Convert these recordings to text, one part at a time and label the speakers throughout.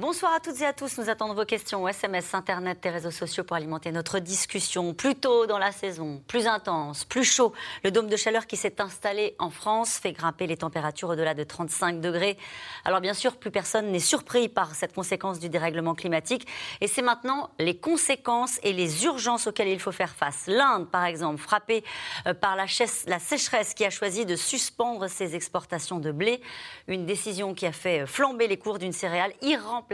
Speaker 1: Bonsoir à toutes et à tous. Nous attendons vos questions SMS, Internet et réseaux sociaux pour alimenter notre discussion. Plus tôt dans la saison, plus intense, plus chaud. Le dôme de chaleur qui s'est installé en France fait grimper les températures au-delà de 35 degrés. Alors bien sûr, plus personne n'est surpris par cette conséquence du dérèglement climatique. Et c'est maintenant les conséquences et les urgences auxquelles il faut faire face. L'Inde, par exemple, frappée euh, par la, la sécheresse qui a choisi de suspendre ses exportations de blé. Une décision qui a fait flamber les cours d'une céréale irremplaçable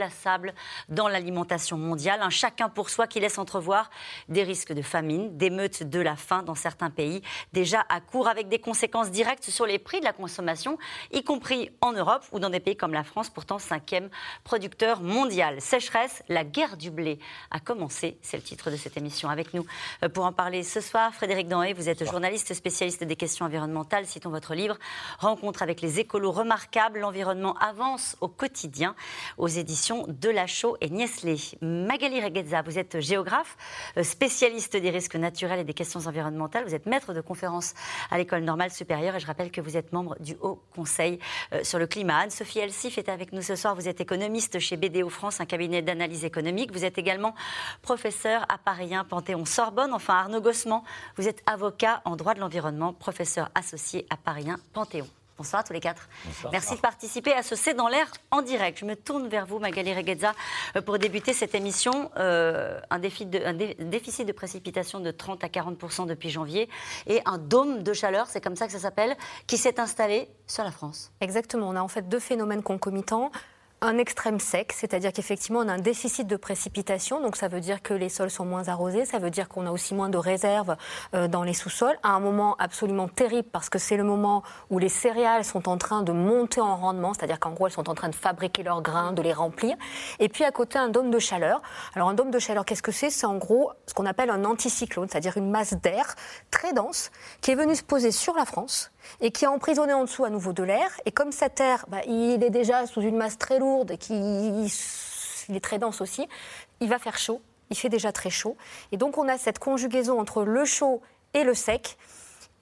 Speaker 1: dans l'alimentation mondiale. Un chacun pour soi qui laisse entrevoir des risques de famine, d'émeutes de la faim dans certains pays, déjà à court avec des conséquences directes sur les prix de la consommation, y compris en Europe ou dans des pays comme la France, pourtant cinquième producteur mondial. Sécheresse, la guerre du blé a commencé, c'est le titre de cette émission. Avec nous euh, pour en parler ce soir, Frédéric Danhé, vous êtes journaliste spécialiste des questions environnementales. Citons votre livre Rencontre avec les écolos remarquables, l'environnement avance au quotidien aux éditions de La Chaux et Niesley. Magali Reguezza, vous êtes géographe, euh, spécialiste des risques naturels et des questions environnementales. Vous êtes maître de conférence à l'École normale supérieure et je rappelle que vous êtes membre du Haut Conseil euh, sur le climat. Anne-Sophie Elsif est avec nous ce soir. Vous êtes économiste chez BDO France, un cabinet d'analyse économique. Vous êtes également professeur à Paris 1 Panthéon-Sorbonne. Enfin, Arnaud Gossement, vous êtes avocat en droit de l'environnement, professeur associé à Paris 1 Panthéon. Bonsoir à tous les quatre. Merci de participer à ce C'est dans l'air en direct. Je me tourne vers vous, Magali Reguezza, euh, pour débuter cette émission. Euh, un, de, un, déficit de précipitation de 30 à 40 depuis janvier et un dôme de chaleur, c'est comme ça que ça s'appelle, qui s'est installé sur la France.
Speaker 2: Exactement. On a en fait deux phénomènes concomitants un extrême sec, c'est-à-dire qu'effectivement on a un déficit de précipitation, donc ça veut dire que les sols sont moins arrosés, ça veut dire qu'on a aussi moins de réserves euh, dans les sous-sols, à un moment absolument terrible parce que c'est le moment où les céréales sont en train de monter en rendement, c'est-à-dire qu'en gros elles sont en train de fabriquer leurs grains, de les remplir, et puis à côté un dôme de chaleur. Alors un dôme de chaleur, qu'est-ce que c'est? C'est en gros ce qu'on appelle un anticyclone, c'est-à-dire une masse d'air très dense qui est venue se poser sur la France et qui a emprisonné en dessous à nouveau de l'air. Et comme cet air, bah, il est déjà sous une masse très lourde et qui est très dense aussi, il va faire chaud. Il fait déjà très chaud. Et donc on a cette conjugaison entre le chaud et le sec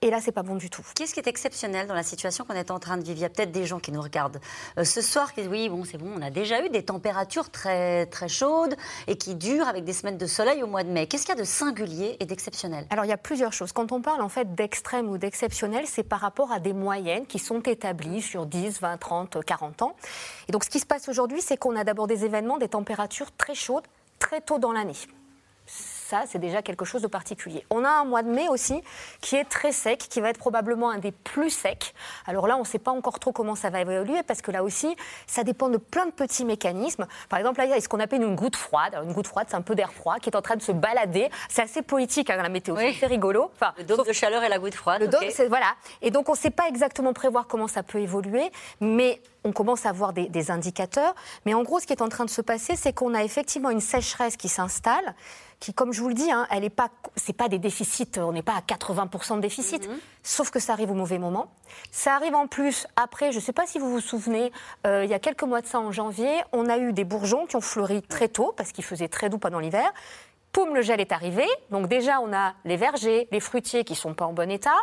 Speaker 2: et là, c'est pas bon du tout.
Speaker 1: Qu'est-ce qui est exceptionnel dans la situation qu'on est en train de vivre? Il y a peut-être des gens qui nous regardent euh, ce soir qui disent oui, bon, c'est bon, on a déjà eu des températures très, très chaudes et qui durent avec des semaines de soleil au mois de mai. Qu'est-ce qu'il y a de singulier et d'exceptionnel?
Speaker 2: Alors, il y a plusieurs choses. Quand on parle en fait d'extrême ou d'exceptionnel, c'est par rapport à des moyennes qui sont établies sur 10, 20, 30, 40 ans. Et donc, ce qui se passe aujourd'hui, c'est qu'on a d'abord des événements, des températures très chaudes très tôt dans l'année ça, c'est déjà quelque chose de particulier. On a un mois de mai aussi qui est très sec, qui va être probablement un des plus secs. Alors là, on ne sait pas encore trop comment ça va évoluer parce que là aussi, ça dépend de plein de petits mécanismes. Par exemple, là, il y a ce qu'on appelle une goutte froide. une goutte froide, c'est un peu d'air froid qui est en train de se balader. C'est assez poétique, hein, la météo. C'est rigolo.
Speaker 1: Enfin, le dôme de chaleur et la goutte froide.
Speaker 2: Le dôme, c'est voilà. Et donc, on ne sait pas exactement prévoir comment ça peut évoluer, mais on commence à voir des, des indicateurs. Mais en gros, ce qui est en train de se passer, c'est qu'on a effectivement une sécheresse qui s'installe qui, comme je vous le dis, hein, elle est pas, c'est pas des déficits, on n'est pas à 80% de déficit, mhm. sauf que ça arrive au mauvais moment. Ça arrive en plus après, je ne sais pas si vous vous souvenez, euh, il y a quelques mois de ça, en janvier, on a eu des bourgeons qui ont fleuri très tôt parce qu'il faisait très doux pendant l'hiver. Poum, le gel est arrivé. Donc déjà, on a les vergers, les fruitiers qui sont pas en bon état.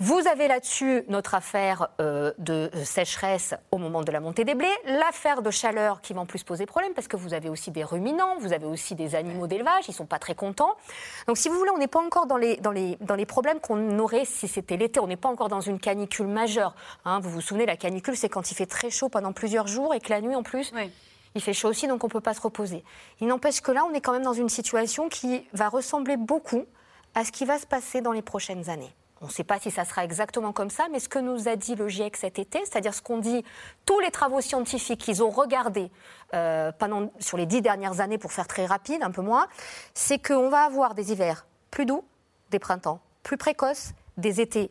Speaker 2: Vous avez là-dessus notre affaire euh, de sécheresse au moment de la montée des blés, l'affaire de chaleur qui va en plus poser problème parce que vous avez aussi des ruminants, vous avez aussi des animaux d'élevage, ils ne sont pas très contents. Donc si vous voulez, on n'est pas encore dans les, dans les, dans les problèmes qu'on aurait si c'était l'été. On n'est pas encore dans une canicule majeure. Hein. vous vous souvenez, la canicule, c'est quand il fait très chaud pendant plusieurs jours et que la nuit en plus. Il fait chaud aussi, donc on ne peut pas se reposer. Il n'empêche que là, on est quand même dans une situation qui va ressembler beaucoup à ce qui va se passer dans les prochaines années. On ne sait pas si ça sera exactement comme ça, mais ce que nous a dit le GIEC cet été, c'est-à-dire ce qu'ont dit tous les travaux scientifiques qu'ils ont regardés euh, pendant, sur les dix dernières années, pour faire très rapide, un peu moins, c'est qu'on va avoir des hivers plus doux, des printemps plus précoces, des étés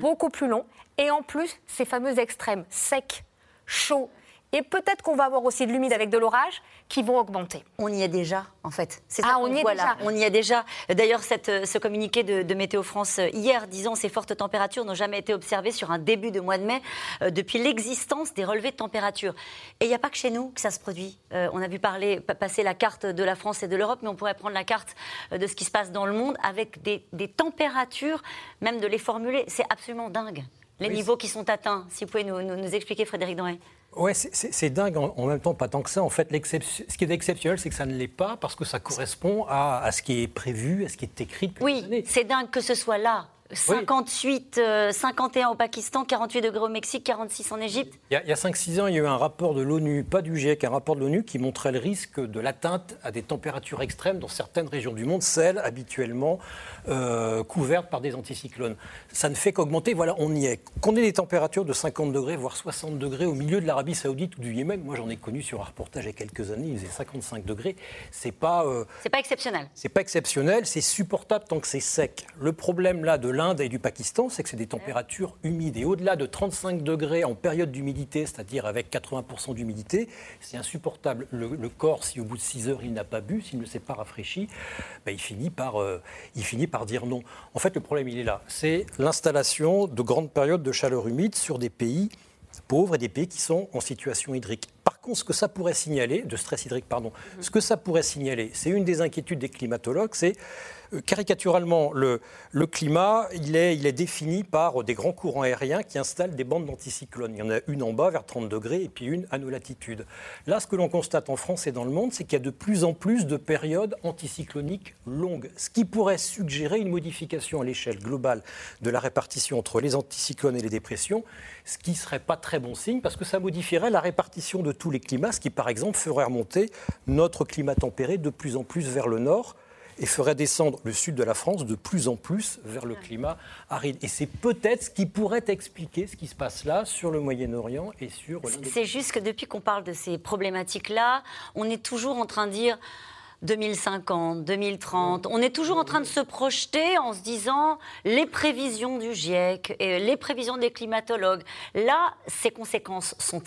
Speaker 2: beaucoup plus longs, et en plus, ces fameux extrêmes secs, chauds Et peut-être qu'on va avoir aussi de l'humide avec de l'orage qui vont augmenter.
Speaker 1: On y est déjà, en fait.
Speaker 2: C'est ah, on y est déjà.
Speaker 1: On y est déjà. D'ailleurs, ce communiqué de, Météo France euh, hier disant ces fortes températures n'ont jamais été observées sur un début de mois de mai euh, depuis l'existence des relevés de température. Et il n'y a pas que chez nous que ça se produit. Euh, on a vu parler, passer la carte de la France et de l'Europe, mais on pourrait prendre la carte de ce qui se passe dans le monde avec des, températures, même de les formuler. C'est absolument dingue. Les niveaux qui sont atteints. Si vous pouvez nous, nous, expliquer, Frédéric Doré.
Speaker 3: Ouais, c'est dingue. En, même temps, pas tant que ça. En fait, ce qui est exceptionnel, c'est que ça ne l'est pas parce que ça correspond à, ce qui est prévu, à ce qui est écrit depuis
Speaker 1: Oui, c'est dingue que ce soit là. 58, 51 euh, au Pakistan, 48 degrés au Mexique, 46 en Égypte.
Speaker 3: Il y a, 5-6 ans, il y a eu un rapport de l'ONU, pas du GIEC, un rapport de l'ONU qui montrait le risque de l'atteinte à des températures extrêmes dans certaines régions du monde, celles habituellement euh, couvertes par des anticyclones. Ça ne fait qu'augmenter, voilà, on y est. Qu'on ait des températures de 50 degrés, voire 60 degrés au milieu de l'Arabie Saoudite ou du Yémen, moi j'en ai connu sur un reportage il y a quelques années, il faisait 55 degrés, c'est pas.
Speaker 1: Euh, c'est pas exceptionnel.
Speaker 3: C'est pas exceptionnel, c'est supportable tant que c'est sec. Le problème là de l'Inde et du Pakistan, c'est que c'est des températures humides. Et au-delà de 35 degrés en période d'humidité, c'est-à-dire avec 80% d'humidité, c'est insupportable. Le, corps, si au bout de 6 heures il n'a pas bu, s'il ne s'est pas rafraîchi, ben, il, finit par, euh, il finit par dire non. En fait, le problème, il est là. C'est l'installation de grandes périodes de chaleur humide sur des pays pauvres et des pays qui sont en situation hydrique. Par contre, ce que ça pourrait signaler, de stress hydrique, pardon, ce que ça pourrait signaler, c'est une des inquiétudes des climatologues, c'est euh, caricaturalement, le, le climat, il est, il est, défini par des grands courants aériens qui installent des bandes d'anticyclones. Il y en a une en bas vers 30 degrés et puis une à nos latitudes. Là, ce que l'on constate en France et dans le monde, c'est qu'il y a de plus en plus de périodes anticycloniques longues, ce qui pourrait suggérer une modification à l'échelle globale de la répartition entre les anticyclones et les dépressions, ce qui ne serait pas très bon signe parce que ça modifierait la répartition de tous les climats, ce qui par exemple ferait remonter notre climat tempéré de plus en plus vers le nord et ferait descendre le sud de la France de plus en plus vers le climat aride. Et c'est peut-être ce qui pourrait expliquer ce qui se passe là sur le Moyen-Orient et sur...
Speaker 1: C'est juste que depuis qu'on parle de ces problématiques-là, on est toujours en train de dire... 2050, 2030. On est toujours en train de se projeter en se disant les prévisions du GIEC et les prévisions des climatologues. Là, ces conséquences sont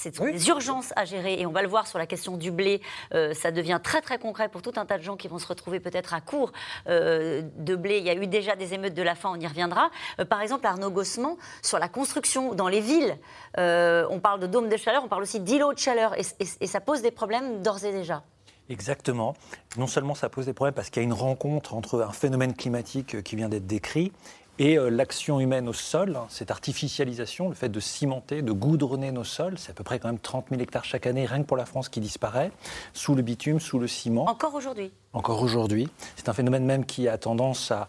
Speaker 1: c'est des urgences à gérer et on va le voir sur la question du blé. Euh, ça devient très très concret pour tout un tas de gens qui vont se retrouver peut-être à court euh, de blé. Il y a eu déjà des émeutes de la faim, on y reviendra. Euh, par exemple, Arnaud Gossement, sur la construction dans les villes, on parle de dômes de chaleur, on parle aussi d'îlots de chaleur et, et ça pose des problèmes d'ores et déjà.
Speaker 4: Exactement. Non seulement ça pose des problèmes parce qu'il y a une rencontre entre un phénomène climatique qui vient d'être décrit et euh, l'action humaine au sol, cette artificialisation, le fait de cimenter, de goudronner nos sols, c'est à peu près quand même 30 000 hectares chaque année, rien que pour la France, qui disparaît, sous le bitume, sous le ciment.
Speaker 1: Encore aujourd'hui
Speaker 4: Encore aujourd'hui. C'est un phénomène même qui a tendance à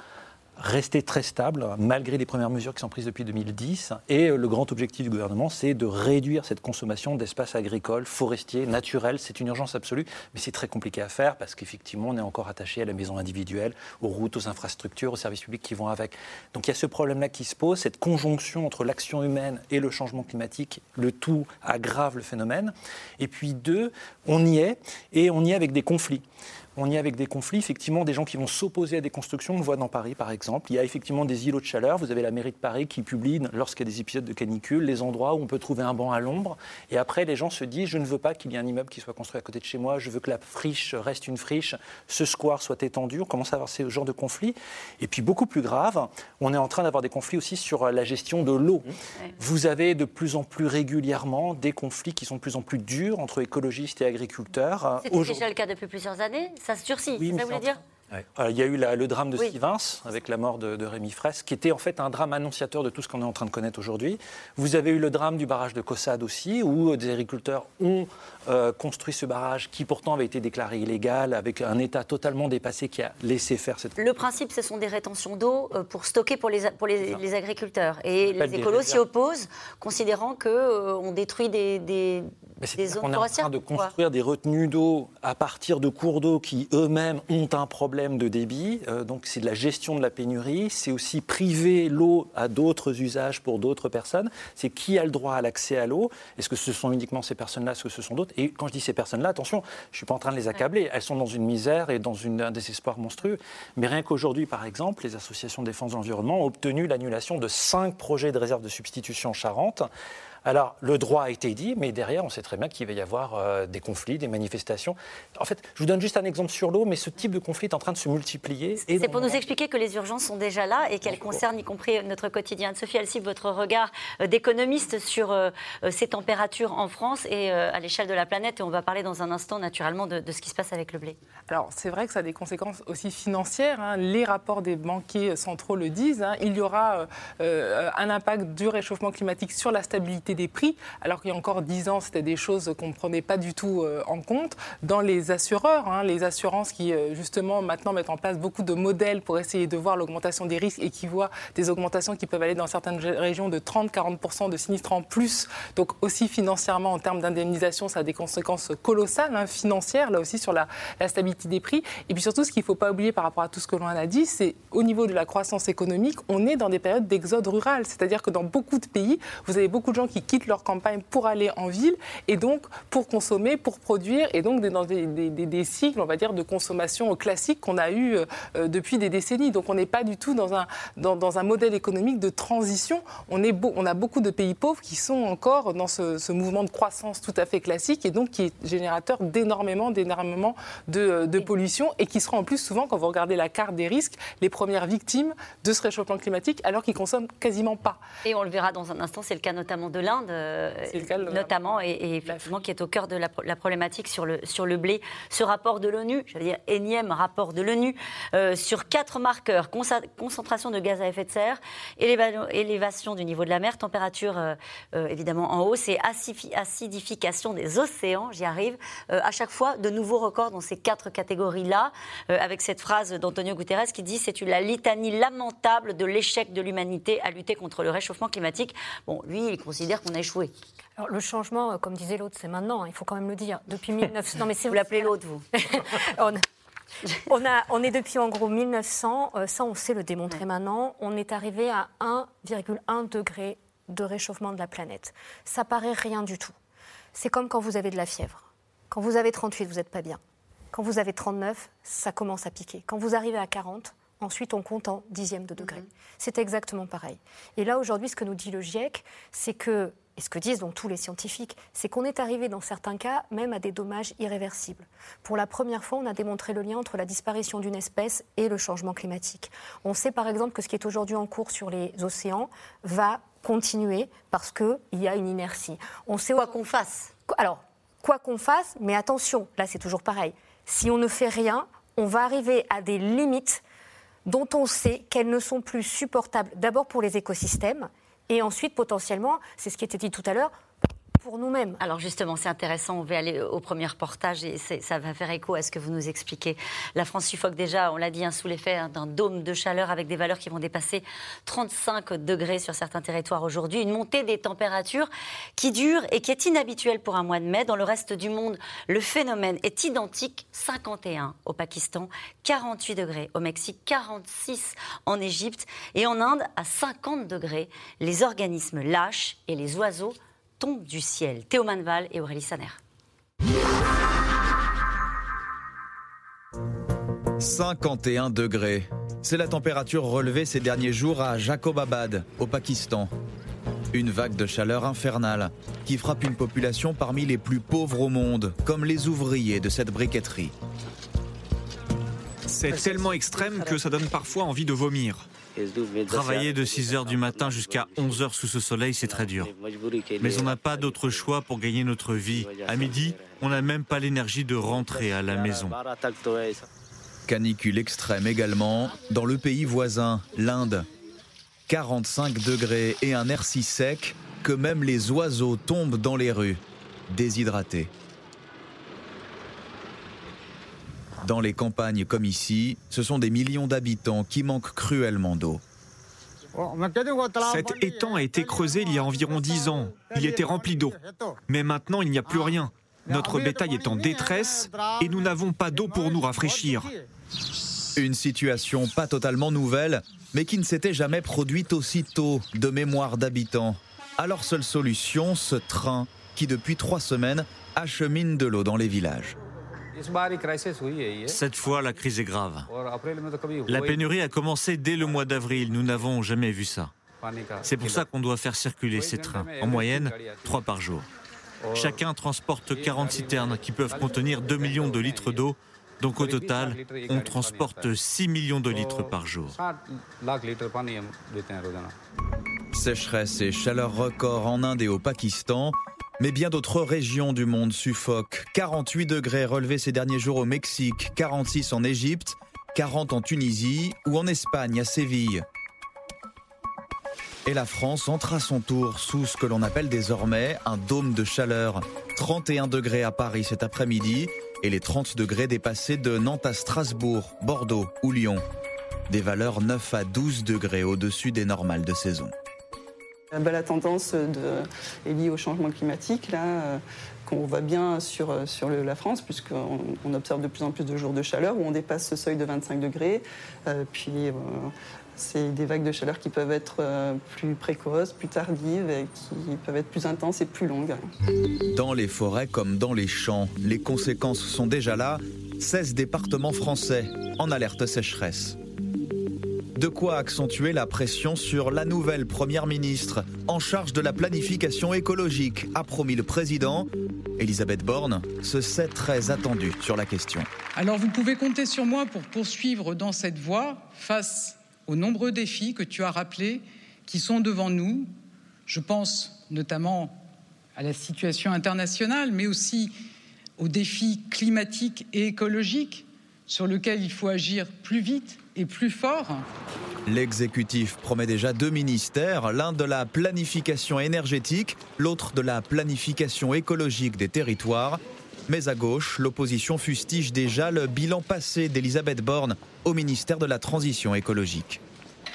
Speaker 4: rester très stable malgré les premières mesures qui sont prises depuis 2010. Et euh, le grand objectif du gouvernement, c'est de réduire cette consommation d'espaces agricoles, forestiers, naturels. C'est une urgence absolue, mais c'est très compliqué à faire parce qu'effectivement, on est encore attaché à la maison individuelle, aux routes, aux infrastructures, aux services publics qui vont avec. Donc il y a ce problème-là qui se pose, cette conjonction entre l'action humaine et le changement climatique, le tout aggrave le phénomène. Et puis deux, on y est, et on y est avec des conflits on y est avec des conflits, effectivement, des gens qui vont s'opposer à des constructions. On le voit dans Paris, par exemple. Il y a effectivement des îlots de chaleur. Vous avez la mairie de Paris qui publie, lorsqu'il y a des épisodes de canicule, les endroits où on peut trouver un banc à l'ombre. Et après, les gens se disent je ne veux pas qu'il y ait un immeuble qui soit construit à côté de chez moi. Je veux que la friche reste une friche. Ce square soit étendu. On commence à avoir ce genre de conflits. Et puis, beaucoup plus grave, on est en train d'avoir des conflits aussi sur la gestion de l'eau. Vous avez de plus en plus régulièrement des conflits qui sont de plus en plus durs entre écologistes et agriculteurs.
Speaker 1: C'était déjà le cas depuis plusieurs années ça se durcit, oui, ça voulait dire
Speaker 4: il y a eu le drame de oui. avec la mort de, Rémi Fraisse, qui était en fait un drame annonciateur de tout ce qu'on est en train de connaître aujourd'hui. Vous avez eu le drame du barrage de Cossade aussi, où des agriculteurs ont euh, construit ce barrage qui pourtant avait été déclaré illégal, avec un État totalement dépassé qui a laissé faire cette.
Speaker 1: Le principe, ce sont des rétentions d'eau euh, pour stocker pour les, pour les, agriculteurs. Et les écolos s'y opposent, considérant qu'on euh, détruit des, des,
Speaker 4: on est en train de construire des retenues d'eau à partir de cours d'eau qui eux-mêmes ont un problème de débit. Euh, donc c'est de la gestion de la pénurie. C'est aussi priver l'eau à d'autres usages pour d'autres personnes. C'est qui a le droit à l'accès à l'eau? Est-ce que ce sont uniquement ces personnes-là? Est-ce que ce sont d'autres? Et quand je dis ces personnes-là, attention, je ne suis pas en train de les accabler. Elles sont dans une misère et dans une, un désespoir monstrueux. Mais rien qu'aujourd'hui, par exemple, les associations de défense de l'environnement ont obtenu l'annulation de cinq projets de réserve de substitution en Charente Alors, le droit a été dit, mais derrière, on sait très bien qu'il va y avoir euh, des conflits, des manifestations. En fait, je vous donne juste un exemple sur l'eau, mais ce type de conflit est en train de se multiplier.
Speaker 1: C'est pour nous expliquer que les urgences sont déjà là et qu'elles concernent y compris notre quotidien. Sophie Alcib, votre regard euh, d'économiste sur euh, ces températures en France et à l'échelle de la planète. Et on va parler dans un instant, naturellement, de, ce qui se passe avec le blé.
Speaker 5: Alors, c'est vrai que ça a des conséquences aussi financières. Hein. Les rapports des banquiers centraux le disent. Hein. Il y aura un impact du réchauffement climatique sur la stabilité des prix, alors qu'il y a encore dix ans, c'était des choses qu'on ne prenait pas du tout euh, en compte. Dans les assureurs, hein, les assurances qui, euh, justement, maintenant mettent en place beaucoup de modèles pour essayer de voir l'augmentation des risques et qui voient des augmentations qui peuvent aller dans certaines régions de 30-40% de sinistres en plus. Donc aussi financièrement, en termes d'indemnisation, ça a des conséquences colossales, hein, financières, là aussi, sur la, la stabilité des prix. Et puis surtout, ce qu'il ne faut pas oublier par rapport à tout ce que l'on a dit, c'est au niveau de la croissance économique, on est dans des périodes d'exode rural. C'est-à-dire que dans beaucoup de pays, vous avez beaucoup de gens qui quittent leur campagne pour aller en ville et donc pour consommer, pour produire et donc dans des, cycles, on va dire, de consommation classique qu'on a eu euh, depuis des décennies. Donc on n'est pas du tout dans un, dans, un modèle économique de transition. On, est beau, on a beaucoup de pays pauvres qui sont encore dans ce, mouvement de croissance tout à fait classique et donc qui est générateur d'énormément, d'énormément de, de pollution et qui sera en plus souvent, quand vous regardez la carte des risques, les premières victimes de ce réchauffement climatique alors qu'ils consomment quasiment pas.
Speaker 1: Et on le verra dans un instant, c'est le cas notamment de l'Inde, euh, notamment, et, effectivement qui est au cœur de la, problématique sur le, sur le blé. Ce rapport de l'ONU, j'allais dire énième rapport de l'ONU, euh, sur quatre marqueurs, concentration de gaz à effet de serre, élévation du niveau de la mer, température euh, évidemment en hausse et acidification des océans, j'y arrive, à chaque fois de nouveaux records dans ces quatre catégories-là, avec cette phrase d'Antonio Guterres qui dit c'est la litanie lamentable de l'échec de l'humanité à lutter contre le réchauffement climatique. Bon, lui, il considère qu'on a échoué.
Speaker 2: Alors, le changement, euh, comme disait l'autre, c'est maintenant, hein, il faut quand même le dire. Depuis 1900.
Speaker 1: Non, mais vous l'appelez l'autre, vous
Speaker 2: on, a, on, est depuis en gros 1900, euh, ça on sait le démontrer maintenant, on est arrivé à 1,1 degré de réchauffement de la planète. Ça paraît rien du tout. C'est comme quand vous avez de la fièvre. Quand vous avez 38, vous n'êtes pas bien. Quand vous avez 39, ça commence à piquer. Quand vous arrivez à 40, Ensuite, on compte en dixième de degré. Mhm. C'est exactement pareil. Et là, aujourd'hui, ce que nous dit le GIEC, c'est que, et ce que disent donc tous les scientifiques, c'est qu'on est arrivé dans certains cas même à des dommages irréversibles. Pour la première fois, on a démontré le lien entre la disparition d'une espèce et le changement climatique. On sait par exemple que ce qui est aujourd'hui en cours sur les océans va continuer parce qu'il y a une inertie.
Speaker 1: On sait quoi qu'on fasse.
Speaker 2: Alors, quoi qu'on fasse, mais attention, là c'est toujours pareil. Si on ne fait rien, on va arriver à des limites dont on sait qu'elles ne sont plus supportables d'abord pour les écosystèmes et ensuite potentiellement, c'est ce qui était dit tout à l'heure, pour nous-mêmes.
Speaker 1: Alors justement, c'est intéressant, on va aller au premier reportage et ça va faire écho à ce que vous nous expliquez. La France suffoque déjà, on l'a dit, hein, sous l'effet hein, d'un dôme de chaleur avec des valeurs qui vont dépasser 35 degrés sur certains territoires aujourd'hui. Une montée des températures qui dure et qui est inhabituelle pour un mois de mai. Dans le reste du monde, le phénomène est identique. 51 au Pakistan, 48 degrés au Mexique, 46 en Égypte et en Inde à 50 degrés. Les organismes lâchent et les oiseaux tombe du ciel. Théo Manval et Aurélie Saner.
Speaker 6: 51 degrés. C'est la température relevée ces derniers jours à Jacobabad, au Pakistan. Une vague de chaleur infernale qui frappe une population parmi les plus pauvres au monde, comme les ouvriers de cette briqueterie.
Speaker 7: C'est tellement extrême que ça donne parfois envie de vomir. Travailler de 6 h du matin jusqu'à 11 h sous ce soleil, c'est très dur. Mais on n'a pas d'autre choix pour gagner notre vie. À midi, on n'a même pas l'énergie de rentrer à la maison.
Speaker 6: Canicule extrême également dans le pays voisin, l'Inde. 45 degrés et un air si sec que même les oiseaux tombent dans les rues, déshydratés. Dans les campagnes comme ici, ce sont des millions d'habitants qui manquent cruellement d'eau.
Speaker 7: Cet étang a été creusé il y a environ 10 ans. Il était rempli d'eau. Mais maintenant, il n'y a plus rien. Notre bétail est en détresse et nous n'avons pas d'eau pour nous rafraîchir.
Speaker 6: Une situation pas totalement nouvelle, mais qui ne s'était jamais produite aussi tôt de mémoire d'habitants. Alors seule solution, ce train qui depuis trois semaines achemine de l'eau dans les villages.
Speaker 7: Cette fois, la crise est grave. La pénurie a commencé dès le mois d'avril. Nous n'avons jamais vu ça. C'est pour ça qu'on doit faire circuler ces trains, en moyenne, trois par jour. Chacun transporte 40 citernes qui peuvent contenir 2 millions de litres d'eau. Donc au total, on transporte 6 millions de litres par jour.
Speaker 6: Sécheresse et chaleur record en Inde et au Pakistan. Mais bien d'autres régions du monde suffoquent. 48 degrés relevés ces derniers jours au Mexique, 46 en Égypte, 40 en Tunisie ou en Espagne à Séville. Et la France entre à son tour sous ce que l'on appelle désormais un dôme de chaleur. 31 degrés à Paris cet après-midi et les 30 degrés dépassés de Nantes à Strasbourg, Bordeaux ou Lyon. Des valeurs 9 à 12 degrés au-dessus des normales de saison.
Speaker 8: La tendance est liée au changement climatique, là, euh, qu'on voit bien sur, sur la France, puisqu'on on observe de plus en plus de jours de chaleur où on dépasse ce seuil de 25 degrés. Euh, puis euh, c'est des vagues de chaleur qui peuvent être euh, plus précoces, plus tardives et qui peuvent être plus intenses et plus longues.
Speaker 6: Dans les forêts comme dans les champs, les conséquences sont déjà là. 16 départements français en alerte sécheresse. De quoi accentuer la pression sur la nouvelle Première ministre en charge de la planification écologique, a promis le président. Elisabeth Borne se sait très attendue sur la question.
Speaker 9: Alors vous pouvez compter sur moi pour poursuivre dans cette voie face aux nombreux défis que tu as rappelés qui sont devant nous. Je pense notamment à la situation internationale, mais aussi aux défis climatiques et écologiques sur lesquels il faut agir plus vite et plus fort.
Speaker 6: L'exécutif promet déjà deux ministères, l'un de la planification énergétique, l'autre de la planification écologique des territoires. Mais à gauche, l'opposition fustige déjà le bilan passé d'Elisabeth Borne au ministère de la Transition écologique.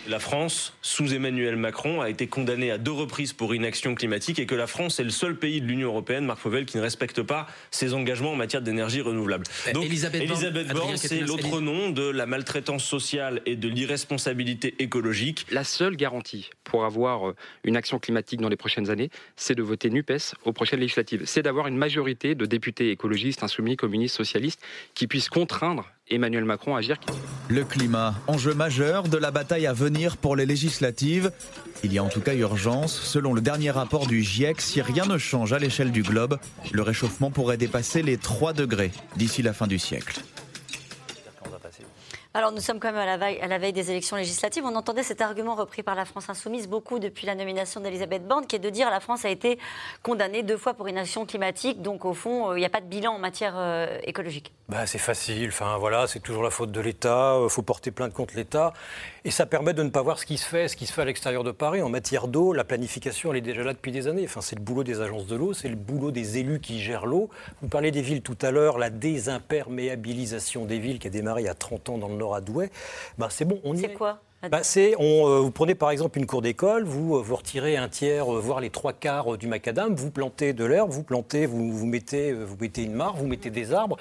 Speaker 10: La France, sous Emmanuel Macron, a été condamnée à deux reprises pour inaction climatique et que la France est le seul pays de l'Union européenne, Marc Fauvel, qui ne respecte pas ses engagements en matière d'énergie renouvelable.
Speaker 11: Euh,
Speaker 10: Donc,
Speaker 11: Elisabeth,
Speaker 10: Elisabeth Borne, c'est l'autre nom de la maltraitance sociale et de l'irresponsabilité écologique.
Speaker 12: La seule garantie pour avoir euh, une action climatique dans les prochaines années, c'est de voter NUPES aux prochaines législatives. C'est d'avoir une majorité de députés écologistes, insoumis, communistes, socialistes qui puissent contraindre Emmanuel Macron agir.
Speaker 6: Le climat, enjeu majeur de la bataille à venir pour les législatives. Il y a en tout cas urgence. Selon le dernier rapport du GIEC, si rien ne change à l'échelle du globe, le réchauffement pourrait dépasser les 3 degrés d'ici la fin du siècle.
Speaker 1: Alors nous sommes quand même à la, veille, des élections législatives. On entendait cet argument repris par la France insoumise beaucoup depuis la nomination d'Elisabeth Borne, qui est de dire la France a été condamnée deux fois pour inaction climatique, donc au fond il n'y a pas de bilan en matière euh, écologique.
Speaker 3: Bah, c'est facile. Enfin voilà, c'est toujours la faute de l'État. Il faut porter plainte contre l'État, et ça permet de ne pas voir ce qui se fait, ce qui se fait à l'extérieur de Paris en matière d'eau. La planification, elle est déjà là depuis des années. Enfin, c'est le boulot des agences de l'eau, c'est le boulot des élus qui gèrent l'eau. Vous parlez des villes tout à l'heure, la désimperméabilisation des villes qui a démarré il y a 30 ans dans le Nord à Douai. Bah, c'est bon, on y
Speaker 1: C'est quoi
Speaker 3: bah, c'est, on, euh, vous prenez par exemple une cour d'école, vous, euh, vous retirez un tiers, euh, voire les trois quarts euh, du macadam, vous plantez de l'herbe, vous plantez, vous, vous, mettez, vous mettez une mare, vous mettez des arbres.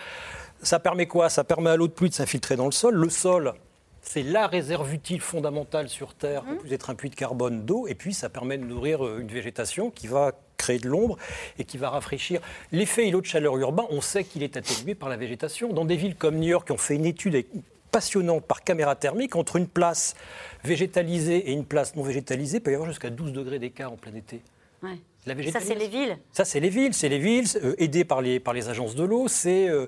Speaker 3: Ça permet quoi? Ça permet à l'eau de pluie de s'infiltrer dans le sol. Le sol, c'est la réserve utile fondamentale sur Terre, en plus d'être un puits de carbone d'eau, et puis ça permet de nourrir une végétation qui va créer de l'ombre et qui va rafraîchir. L'effet îlot de chaleur urbain, on sait qu'il est atténué par la végétation. Dans des villes comme New York, qui ont fait une étude passionnante par caméra thermique, entre une place végétalisée et une place non végétalisée, il peut y avoir jusqu'à 12 degrés d'écart en plein été.
Speaker 1: Ouais. Ça, c'est les villes
Speaker 3: Ça, c'est les villes. C'est les villes, euh, aidées par les, par les agences de l'eau. C'est... Euh,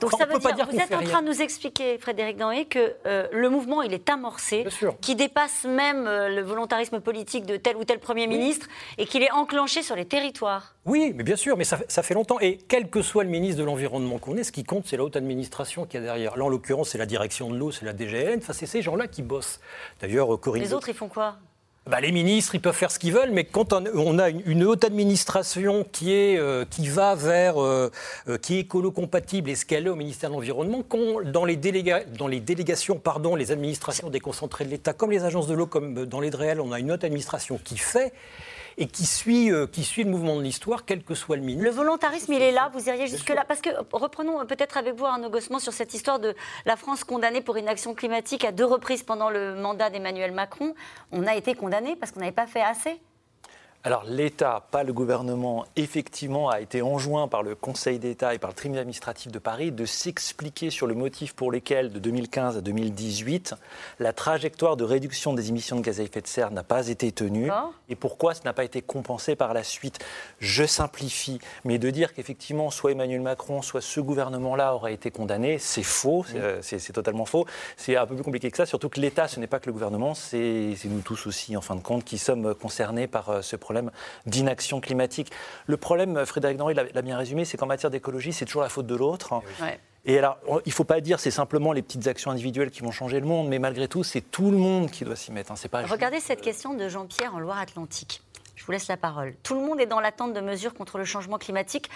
Speaker 1: donc ça veut dire, dire, vous êtes en train de nous expliquer, Frédéric Danhé, que euh, le mouvement, il est amorcé, qui dépasse même euh, le volontarisme politique de tel ou tel Premier oui. ministre, et qu'il est enclenché sur les territoires.
Speaker 3: Oui, mais bien sûr, mais ça, ça fait longtemps. Et quel que soit le ministre de l'Environnement qu'on est, ce qui compte, c'est la haute administration qui est derrière. Là, en l'occurrence, c'est la direction de l'eau, c'est la DGN, enfin, c'est ces gens-là qui bossent. D'ailleurs, Corinne...
Speaker 1: Les autres, ils font quoi?
Speaker 3: Bah, les ministres, ils peuvent faire ce qu'ils veulent, mais quand on a une, haute administration qui, est, euh, qui va vers, euh, qui est écolo-compatible et ce qu'elle est au ministère de l'Environnement, dans les, dans les délégations, pardon, les administrations déconcentrées de l'État, comme les agences de l'eau, comme dans les DREAL, on a une haute administration qui fait et qui suit, euh, qui suit le mouvement de l'histoire, quel que soit le ministre.
Speaker 1: Le volontarisme, il est là, vous iriez jusque-là Parce que, reprenons peut-être avec vous, Arnaud Gossement, sur cette histoire de la France condamnée pour inaction climatique à deux reprises pendant le mandat d'Emmanuel Macron. On a été condamné parce qu'on n'avait pas fait assez
Speaker 4: alors l'État, pas le gouvernement, effectivement a été enjoint par le Conseil d'État et par le tribunal administratif de Paris de s'expliquer sur le motif pour lequel de 2015 à 2018, la trajectoire de réduction des émissions de gaz à effet de serre n'a pas été tenue et pourquoi ce n'a pas été compensé par la suite. Je simplifie, mais de dire qu'effectivement soit Emmanuel Macron, soit ce gouvernement-là aurait été condamné, c'est faux, c'est totalement faux. C'est un peu plus compliqué que ça, surtout que l'État, ce n'est pas que le gouvernement, c'est nous tous aussi, en fin de compte, qui sommes concernés par euh, ce problème problème d'inaction climatique. Le problème, Frédéric Denry l'a bien résumé, c'est qu'en matière d'écologie, c'est toujours la faute de l'autre. Eh Et alors, il ne faut pas dire c'est simplement les petites actions individuelles qui vont changer le monde, mais malgré tout, c'est tout le monde qui doit s'y mettre. Hein. C'est pas
Speaker 1: Regardez cette question de Jean-Pierre en Loire-Atlantique. Je vous laisse la parole. Tout le monde est dans l'attente de mesures contre le changement climatique.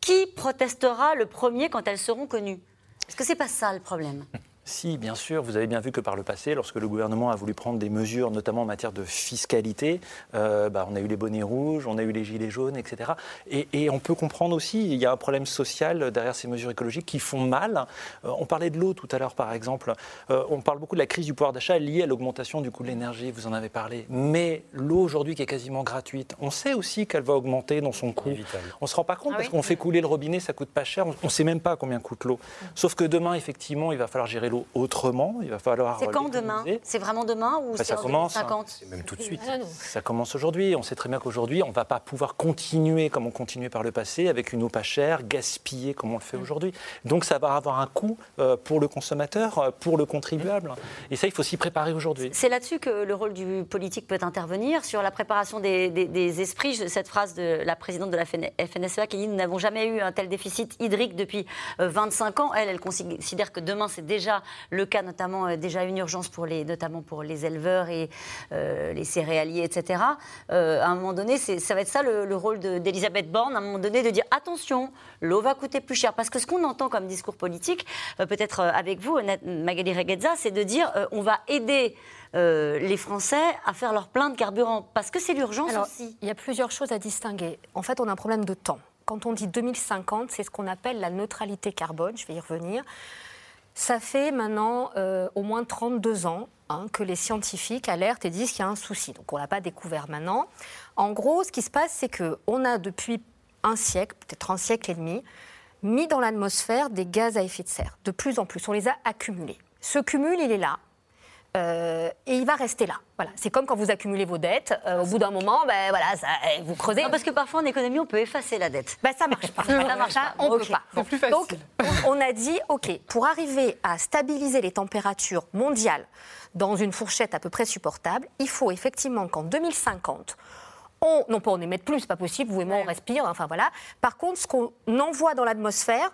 Speaker 1: Qui protestera le premier quand elles seront connues? Est-ce que c'est pas ça le problème?
Speaker 4: si, bien sûr, vous avez bien vu que par le passé, lorsque le gouvernement a voulu prendre des mesures, notamment en matière de fiscalité, euh, bah, on a eu les bonnets rouges, on a eu les gilets jaunes, etc. Et, on peut comprendre aussi, il y a un problème social derrière ces mesures écologiques qui font mal. Euh, on parlait de l'eau tout à l'heure, par exemple. Euh, on parle beaucoup de la crise du pouvoir d'achat liée à l'augmentation du coût de l'énergie, vous en avez parlé. Mais l'eau aujourd'hui qui est quasiment gratuite, on sait aussi qu'elle va augmenter dans son coût. On ne se rend pas compte ah parce qu'on fait couler le robinet, ça coûte pas cher, on ne sait même pas combien coûte l'eau. Sauf que demain, effectivement, il va falloir gérer l'eau autrement. Il va falloir.
Speaker 1: C'est quand demain? C'est vraiment demain ou
Speaker 4: bah,
Speaker 1: c'est
Speaker 4: ça commence.
Speaker 3: C'est même tout de suite.
Speaker 4: Ça commence aujourd'hui. On sait très bien qu'aujourd'hui, on ne va pas pouvoir continuer comme on continuait par le passé, avec une eau pas chère, gaspiller comme on le fait mm. aujourd'hui. Donc ça va avoir un coût euh, pour le consommateur, euh, pour le contribuable. Et ça, il faut s'y préparer aujourd'hui.
Speaker 1: C'est là-dessus que le rôle du politique peut intervenir, sur la préparation des, des esprits. Cette phrase de la présidente de la FNSEA qui dit Nous n'avons jamais eu un tel déficit hydrique depuis 25 euh, ans. Elle, elle considère que demain, c'est déjà le cas notamment euh, déjà une urgence pour les, notamment pour les éleveurs et euh, les céréaliers, etc. Euh, à un moment donné, ça va être ça le, rôle d'Elisabeth Borne, à un moment donné, de dire attention, l'eau va coûter plus cher. Parce que ce qu'on entend comme discours politique, peut-être avec vous, Magali Reguezza, c'est de dire on va aider les Français à faire leur plein de carburant Parce que c'est l'urgence aussi.
Speaker 2: Il y a plusieurs choses à distinguer. En fait, on a un problème de temps. Quand on dit 2050, c'est ce qu'on appelle la neutralité carbone, je vais y revenir. Ça fait maintenant euh, au moins 32 ans hein, que les scientifiques alertent et disent qu'il y a un souci. Donc on ne l'a pas découvert maintenant. En gros, ce qui se passe, c'est qu'on a depuis un siècle, peut-être un siècle et demi, mis dans l'atmosphère des gaz à effet de serre. De plus en plus, on les a accumulés. Ce cumul, il est là. Euh, et il va rester là. Voilà. C'est comme quand vous accumulez vos dettes. Euh, au bout d'un moment, ben, voilà, ça, vous creusez.
Speaker 1: parce que parfois en économie, on peut effacer la dette.
Speaker 2: Ben, ça marche pas. ça marche pas. On ne peut pas.
Speaker 5: C'est plus facile.
Speaker 2: Donc, on a dit, OK, pour arriver à stabiliser les températures mondiales dans une fourchette à peu près supportable, il faut effectivement qu'en 2050, on, non pas on émette plus, c'est pas possible, vous et moi on respire, enfin voilà. Par contre, ce qu'on envoie dans l'atmosphère,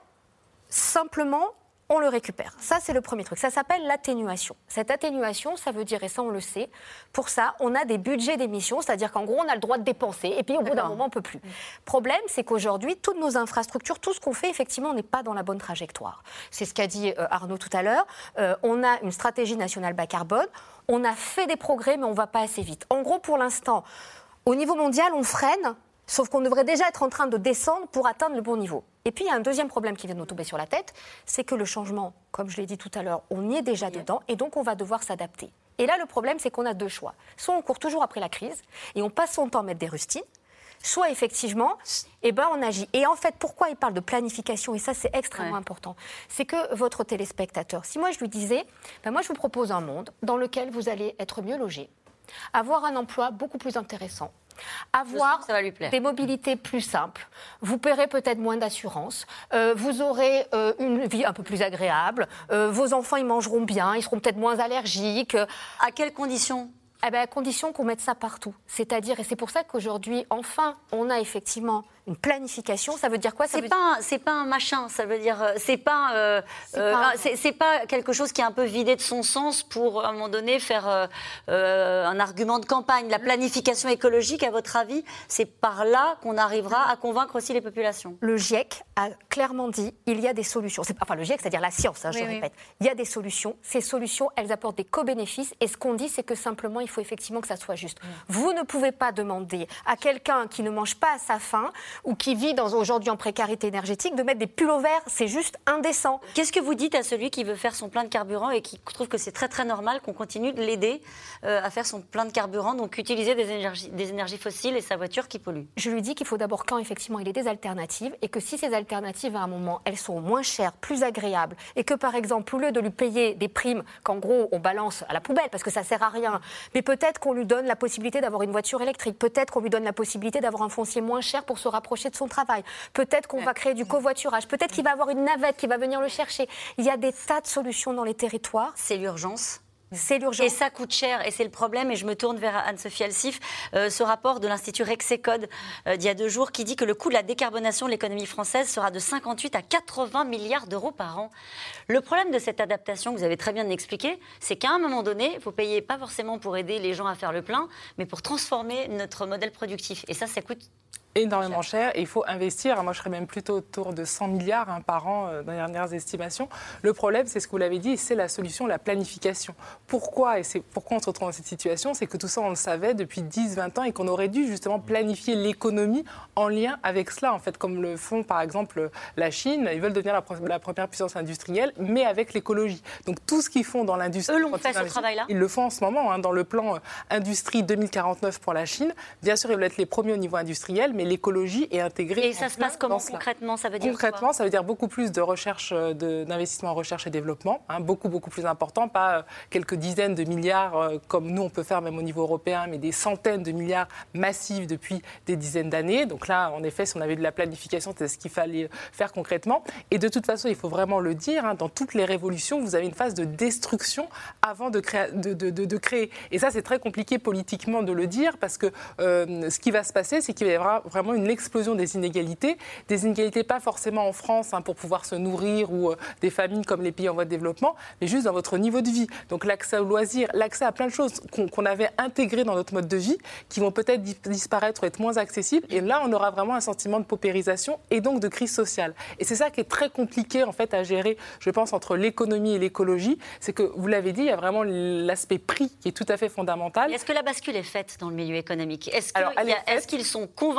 Speaker 2: simplement, on le récupère. Ça, c'est le premier truc. Ça s'appelle l'atténuation. Cette atténuation, ça veut dire, et ça on le sait, pour ça, on a des budgets d'émissions, c'est-à-dire qu'en gros, on a le droit de dépenser, et puis au bout d'un moment, on ne peut plus. Problème, c'est qu'aujourd'hui, toutes nos infrastructures, tout ce qu'on fait, effectivement, n'est pas dans la bonne trajectoire. C'est ce qu'a dit euh, Arnaud tout à l'heure. Euh, on a une stratégie nationale bas carbone, on a fait des progrès, mais on ne va pas assez vite. En gros, pour l'instant, au niveau mondial, on freine Sauf qu'on devrait déjà être en train de descendre pour atteindre le bon niveau. Et puis il y a un deuxième problème qui vient de nous tomber sur la tête, c'est que le changement, comme je l'ai dit tout à l'heure, on y est déjà dedans et donc on va devoir s'adapter. Et là, le problème, c'est qu'on a deux choix. Soit on court toujours après la crise et on passe son temps à mettre des rustines, soit effectivement, eh ben, on agit. Et en fait, pourquoi il parle de planification Et ça, c'est extrêmement important. C'est que votre téléspectateur, si moi je lui disais, ben moi je vous propose un monde dans lequel vous allez être mieux logé, avoir un emploi beaucoup plus intéressant, avoir des mobilités plus simples. Vous paierez peut-être moins d'assurance. Euh, vous aurez euh, une vie un peu plus agréable. Euh, vos enfants, ils mangeront bien. Ils seront peut-être moins allergiques.
Speaker 1: À quelles conditions?
Speaker 2: Eh ben, à condition qu'on mette ça partout. C'est-à-dire, et c'est pour ça qu'aujourd'hui, enfin, on a effectivement une planification, ça veut dire quoi?
Speaker 1: C'est pas, c'est pas un machin. Ça veut dire, euh, c'est pas, euh, euh, c'est pas, quelque chose qui est un peu vidé de son sens pour à un moment donné faire un argument de campagne. La planification écologique, à votre avis, c'est par là qu'on arrivera à convaincre aussi les populations?
Speaker 2: Le GIEC a clairement dit il y a des solutions. Enfin, le GIEC, c'est-à-dire la science. Hein, je répète. Il y a des solutions. Ces solutions, elles apportent des co-bénéfices. Et ce qu'on dit, c'est que simplement, il faut effectivement que ça soit juste. Vous ne pouvez pas demander à quelqu'un qui ne mange pas à sa faim ou qui vit aujourd'hui en précarité énergétique, de mettre des pulls verts, c'est juste indécent.
Speaker 1: Qu'est-ce que vous dites à celui qui veut faire son plein de carburant et qui trouve que c'est très très normal qu'on continue de l'aider euh, à faire son plein de carburant, donc utiliser des énergies, des énergies fossiles et sa voiture qui pollue?
Speaker 2: Je lui dis qu'il faut d'abord quand effectivement il ait des alternatives et que si ces alternatives à un moment elles sont moins chères, plus agréables et que par exemple au lieu de lui payer des primes qu'en gros on balance à la poubelle parce que ça sert à rien, mais peut-être qu'on lui donne la possibilité d'avoir une voiture électrique, peut-être qu'on lui donne la possibilité d'avoir un foncier moins cher pour se rapprocher de son travail, peut-être qu'on va créer du covoiturage, peut-être qu'il va avoir une navette qui va venir le chercher. Il y a des tas de solutions dans les territoires.
Speaker 1: C'est l'urgence.
Speaker 2: C'est l'urgence.
Speaker 1: Et ça coûte cher, et c'est le problème. Et je me tourne vers Anne-Sophie Alsif. Euh, ce rapport de l'Institut Rexecode euh, d'il y a deux jours qui dit que le coût de la décarbonation de l'économie française sera de 58 à 80 milliards d'euros par an. Le problème de cette adaptation, que vous avez très bien expliqué, c'est qu'à un moment donné, vous payez pas forcément pour aider les gens à faire le plein, mais pour transformer notre modèle productif. Et ça, ça coûte
Speaker 5: énormément cher et il faut investir. Moi, je serais même plutôt autour de 100 milliards hein, par an euh, dans les dernières estimations. Le problème, c'est ce que vous l'avez dit, c'est la solution, la planification. Pourquoi Et c'est pourquoi on se retrouve dans cette situation? C'est que tout ça, on le savait depuis 10-20 ans et qu'on aurait dû justement planifier l'économie en lien avec cela, en fait, comme le font par exemple la Chine. Ils veulent devenir la, première puissance industrielle, mais avec l'écologie. Donc tout ce qu'ils font dans l'industrie.
Speaker 1: Eux l'ont fait ce travail-là?
Speaker 5: Ils le font en ce moment, hein, dans le plan euh, Industrie 2049 pour la Chine. Bien sûr, ils veulent être les premiers au niveau industriel, mais l'écologie est intégrée.
Speaker 1: Et ça se passe comment concrètement Ça veut dire
Speaker 5: Concrètement, ça veut dire beaucoup plus de recherche, euh, d'investissement en recherche et développement, hein, beaucoup beaucoup plus important, pas euh, quelques dizaines de milliards euh, comme nous on peut faire même au niveau européen, mais des centaines de milliards massifs depuis des dizaines d'années. Donc là, en effet, si on avait de la planification, c'est ce qu'il fallait faire concrètement. Et de toute façon, il faut vraiment le dire, hein, dans toutes les révolutions, vous avez une phase de destruction avant de créer. De, de, de, créer. Et ça, c'est très compliqué politiquement de le dire parce que ce qui va se passer, c'est qu'il y vraiment une explosion des inégalités, des inégalités pas forcément en France hein, pour pouvoir se nourrir ou euh, des familles comme les pays en voie de développement, mais juste dans votre niveau de vie. Donc l'accès aux loisirs, l'accès à plein de choses qu'on avait intégrées dans notre mode de vie, qui vont peut-être disparaître ou être moins accessibles. Et là, on aura vraiment un sentiment de paupérisation et donc de crise sociale. Et c'est ça qui est très compliqué en fait à gérer, je pense, entre l'économie et l'écologie. C'est que vous l'avez dit, il y a vraiment l'aspect prix qui est tout à fait fondamental.
Speaker 1: Est-ce que la bascule est faite dans le milieu économique? Est-ce qu'ils sont convaincus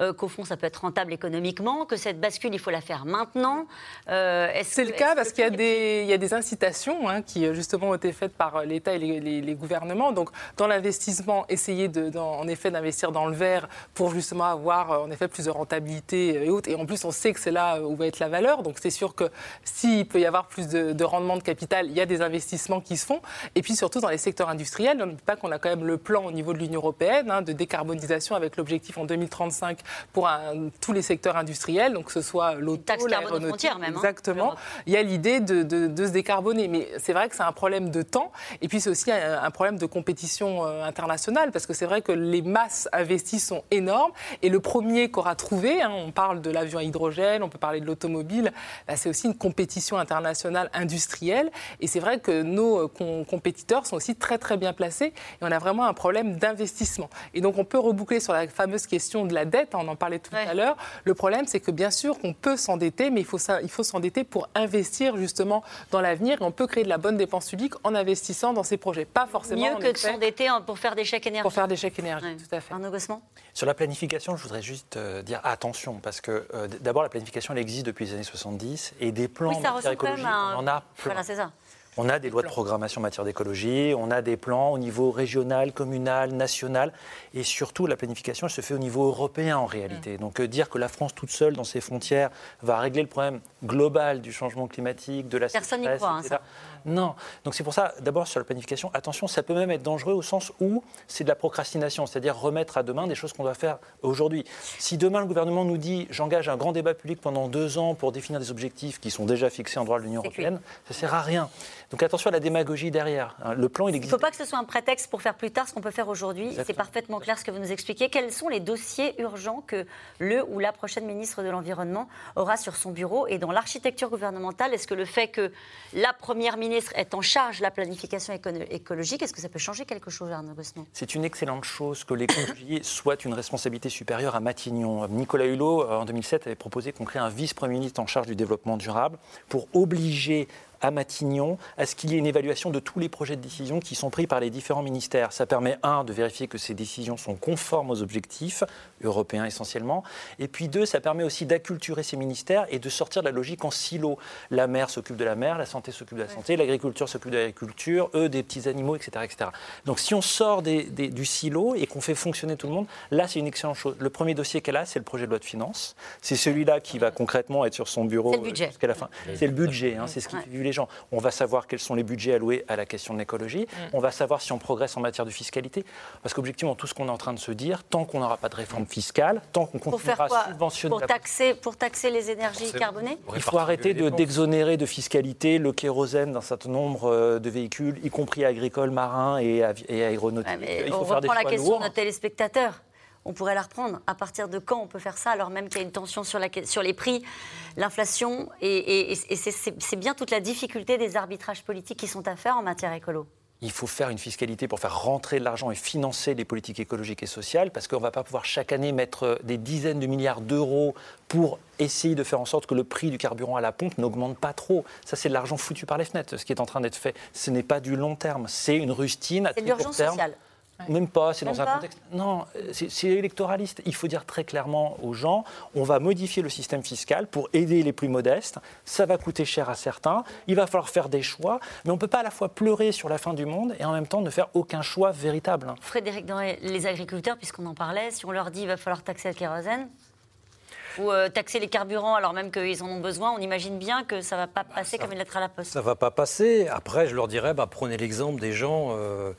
Speaker 1: euh, qu'au fond ça peut être rentable économiquement, que cette bascule il faut la faire maintenant.
Speaker 5: Euh, c'est le cas parce qu'il y, y, a des incitations hein, qui justement ont été faites par l'État et les, gouvernements. Donc dans l'investissement, essayer de, en effet d'investir dans le vert pour justement avoir euh, en effet plus de rentabilité et autres. Et en plus on sait que c'est là où va être la valeur. Donc c'est sûr que s'il peut y avoir plus de, rendement de capital, il y a des investissements qui se font. Et puis surtout dans les secteurs industriels, on ne pas qu'on a quand même le plan au niveau de l'Union européenne hein, de décarbonisation avec l'objectif en 2035 pour tous les secteurs industriels, donc que ce soit l'auto, l'aéronautique.
Speaker 1: même. Hein,
Speaker 5: exactement. Il y a l'idée de, de, se décarboner. Mais c'est vrai que c'est un problème de temps. Et puis c'est aussi un, problème de compétition euh, internationale, parce que c'est vrai que les masses investies sont énormes. Et le premier qu'aura trouvé, hein, on parle de l'avion à hydrogène, on peut parler de l'automobile, bah, c'est aussi une compétition internationale industrielle. Et c'est vrai que nos euh, compétiteurs sont aussi très très bien placés. Et on a vraiment un problème d'investissement. Et donc on peut reboucler sur la fameuse question de la dette, on en parlait tout à l'heure. Le problème, c'est que bien sûr qu'on peut s'endetter, mais il faut, il faut s'endetter pour investir justement dans l'avenir. Et on peut créer de la bonne dépense publique en investissant dans ces projets. Pas forcément.
Speaker 1: Mieux que de s'endetter pour faire des chèques énergie.
Speaker 5: Pour faire des chèques énergie, tout à fait.
Speaker 1: Un Gossement
Speaker 4: Sur la planification, je voudrais juste euh, dire attention, parce que euh, d'abord, la planification, elle existe depuis les années 70, et des plans
Speaker 1: oui, ça écologique,
Speaker 4: on en a plein.
Speaker 1: Voilà, c'est ça.
Speaker 4: On a des lois de programmation en matière d'écologie, on a des plans au niveau régional, communal, national, et surtout la planification elle se fait au niveau européen en réalité. Mm. Donc euh, dire que la France toute seule dans ses frontières va régler le problème global du changement climatique, de la
Speaker 1: Personne n'y croit, hein, ça.
Speaker 4: Non. Donc c'est pour ça, d'abord sur la planification, attention, ça peut même être dangereux au sens où c'est de la procrastination, c'est-à-dire remettre à demain des choses qu'on doit faire aujourd'hui. Si demain le gouvernement nous dit j'engage un grand débat public pendant deux ans pour définir des objectifs qui sont déjà fixés en droit de l'Union européenne, ça ne sert à rien. Donc attention à la démagogie derrière. Hein. Le plan, il existe.
Speaker 1: Il ne faut pas que ce soit un prétexte pour faire plus tard ce qu'on peut faire aujourd'hui. C'est parfaitement clair ce que vous nous expliquez. Quels sont les dossiers urgents que le ou la prochaine ministre de l'Environnement aura sur son bureau Et dans l'architecture gouvernementale, est-ce que le fait que la première ministre est en charge de la planification écologique. Est-ce que ça peut changer quelque chose, Arnaud Gosselin
Speaker 4: C'est une excellente chose que l'écologie soit une responsabilité supérieure à Matignon. Nicolas Hulot, euh, en 2007, avait proposé qu'on crée un vice-premier ministre en charge du développement durable pour obliger à Matignon à ce qu'il y ait une évaluation de tous les projets de décision qui sont pris par les différents ministères? Ça permet, un, de vérifier que ces décisions sont conformes aux objectifs, européens essentiellement, et puis deux, ça permet aussi d'acculturer ces ministères et de sortir de la logique en silo. La mer s'occupe de la mer, la santé s'occupe de la santé, l'agriculture s'occupe de l'agriculture, eux des petits animaux, etc. etc. Donc si on sort du silo et qu'on fait fonctionner tout le monde, là c'est une excellente chose. Le premier dossier qu'elle a, c'est le projet de loi de finances. C'est celui-là qui va concrètement être sur son bureau jusqu'à la fin. C'est le budget, hein, c'est ce qui les gens. On va savoir quels sont les budgets alloués à la question de l'écologie. On va savoir si on progresse en matière de fiscalité. Parce qu'objectivement, tout ce qu'on est en train de se dire, tant qu'on n'aura pas de réforme fiscale, tant qu'on continuera à subventionner...
Speaker 1: Pour taxer, pour taxer les énergies carbonées
Speaker 4: Il faut arrêter d'exonérer de, fiscalité le kérosène d'un certain nombre euh, de véhicules, y compris agricoles, marins et, aéronautiques.
Speaker 1: Il faut on reprend la question de nos téléspectateurs on pourrait la reprendre. À partir de quand on peut faire ça, alors même qu'il y a une tension sur, la, sur les prix, l'inflation Et, c'est bien toute la difficulté des arbitrages politiques qui sont à faire en matière écolo
Speaker 4: il faut faire une fiscalité pour faire rentrer de l'argent et financer les politiques écologiques et sociales, parce qu'on ne va pas pouvoir chaque année mettre des dizaines de milliards d'euros pour essayer de faire en sorte que le prix du carburant à la pompe n'augmente pas trop. Ça, c'est de l'argent foutu par les fenêtres, ce qui est en train d'être fait. Ce n'est pas du long terme, c'est une rustine à
Speaker 1: très court terme. Sociale.
Speaker 4: Même pas, c'est dans un contexte. Non, c'est électoraliste. Il faut dire très clairement aux gens on va modifier le système fiscal pour aider les plus modestes. Ça va coûter cher à certains. Il va falloir faire des choix. Mais on ne peut pas à la fois pleurer sur la fin du monde et en même temps ne faire aucun choix véritable.
Speaker 1: Frédéric, dans les agriculteurs, puisqu'on en parlait, si on leur dit qu'il va falloir taxer le kérosène, ou euh, taxer les carburants alors même qu'ils en ont besoin, on imagine bien que ça ne va pas bah, passer comme une lettre à la poste.
Speaker 3: Ça ne va pas passer. Après, je leur dirais, bah, prenez l'exemple des gens. Euh,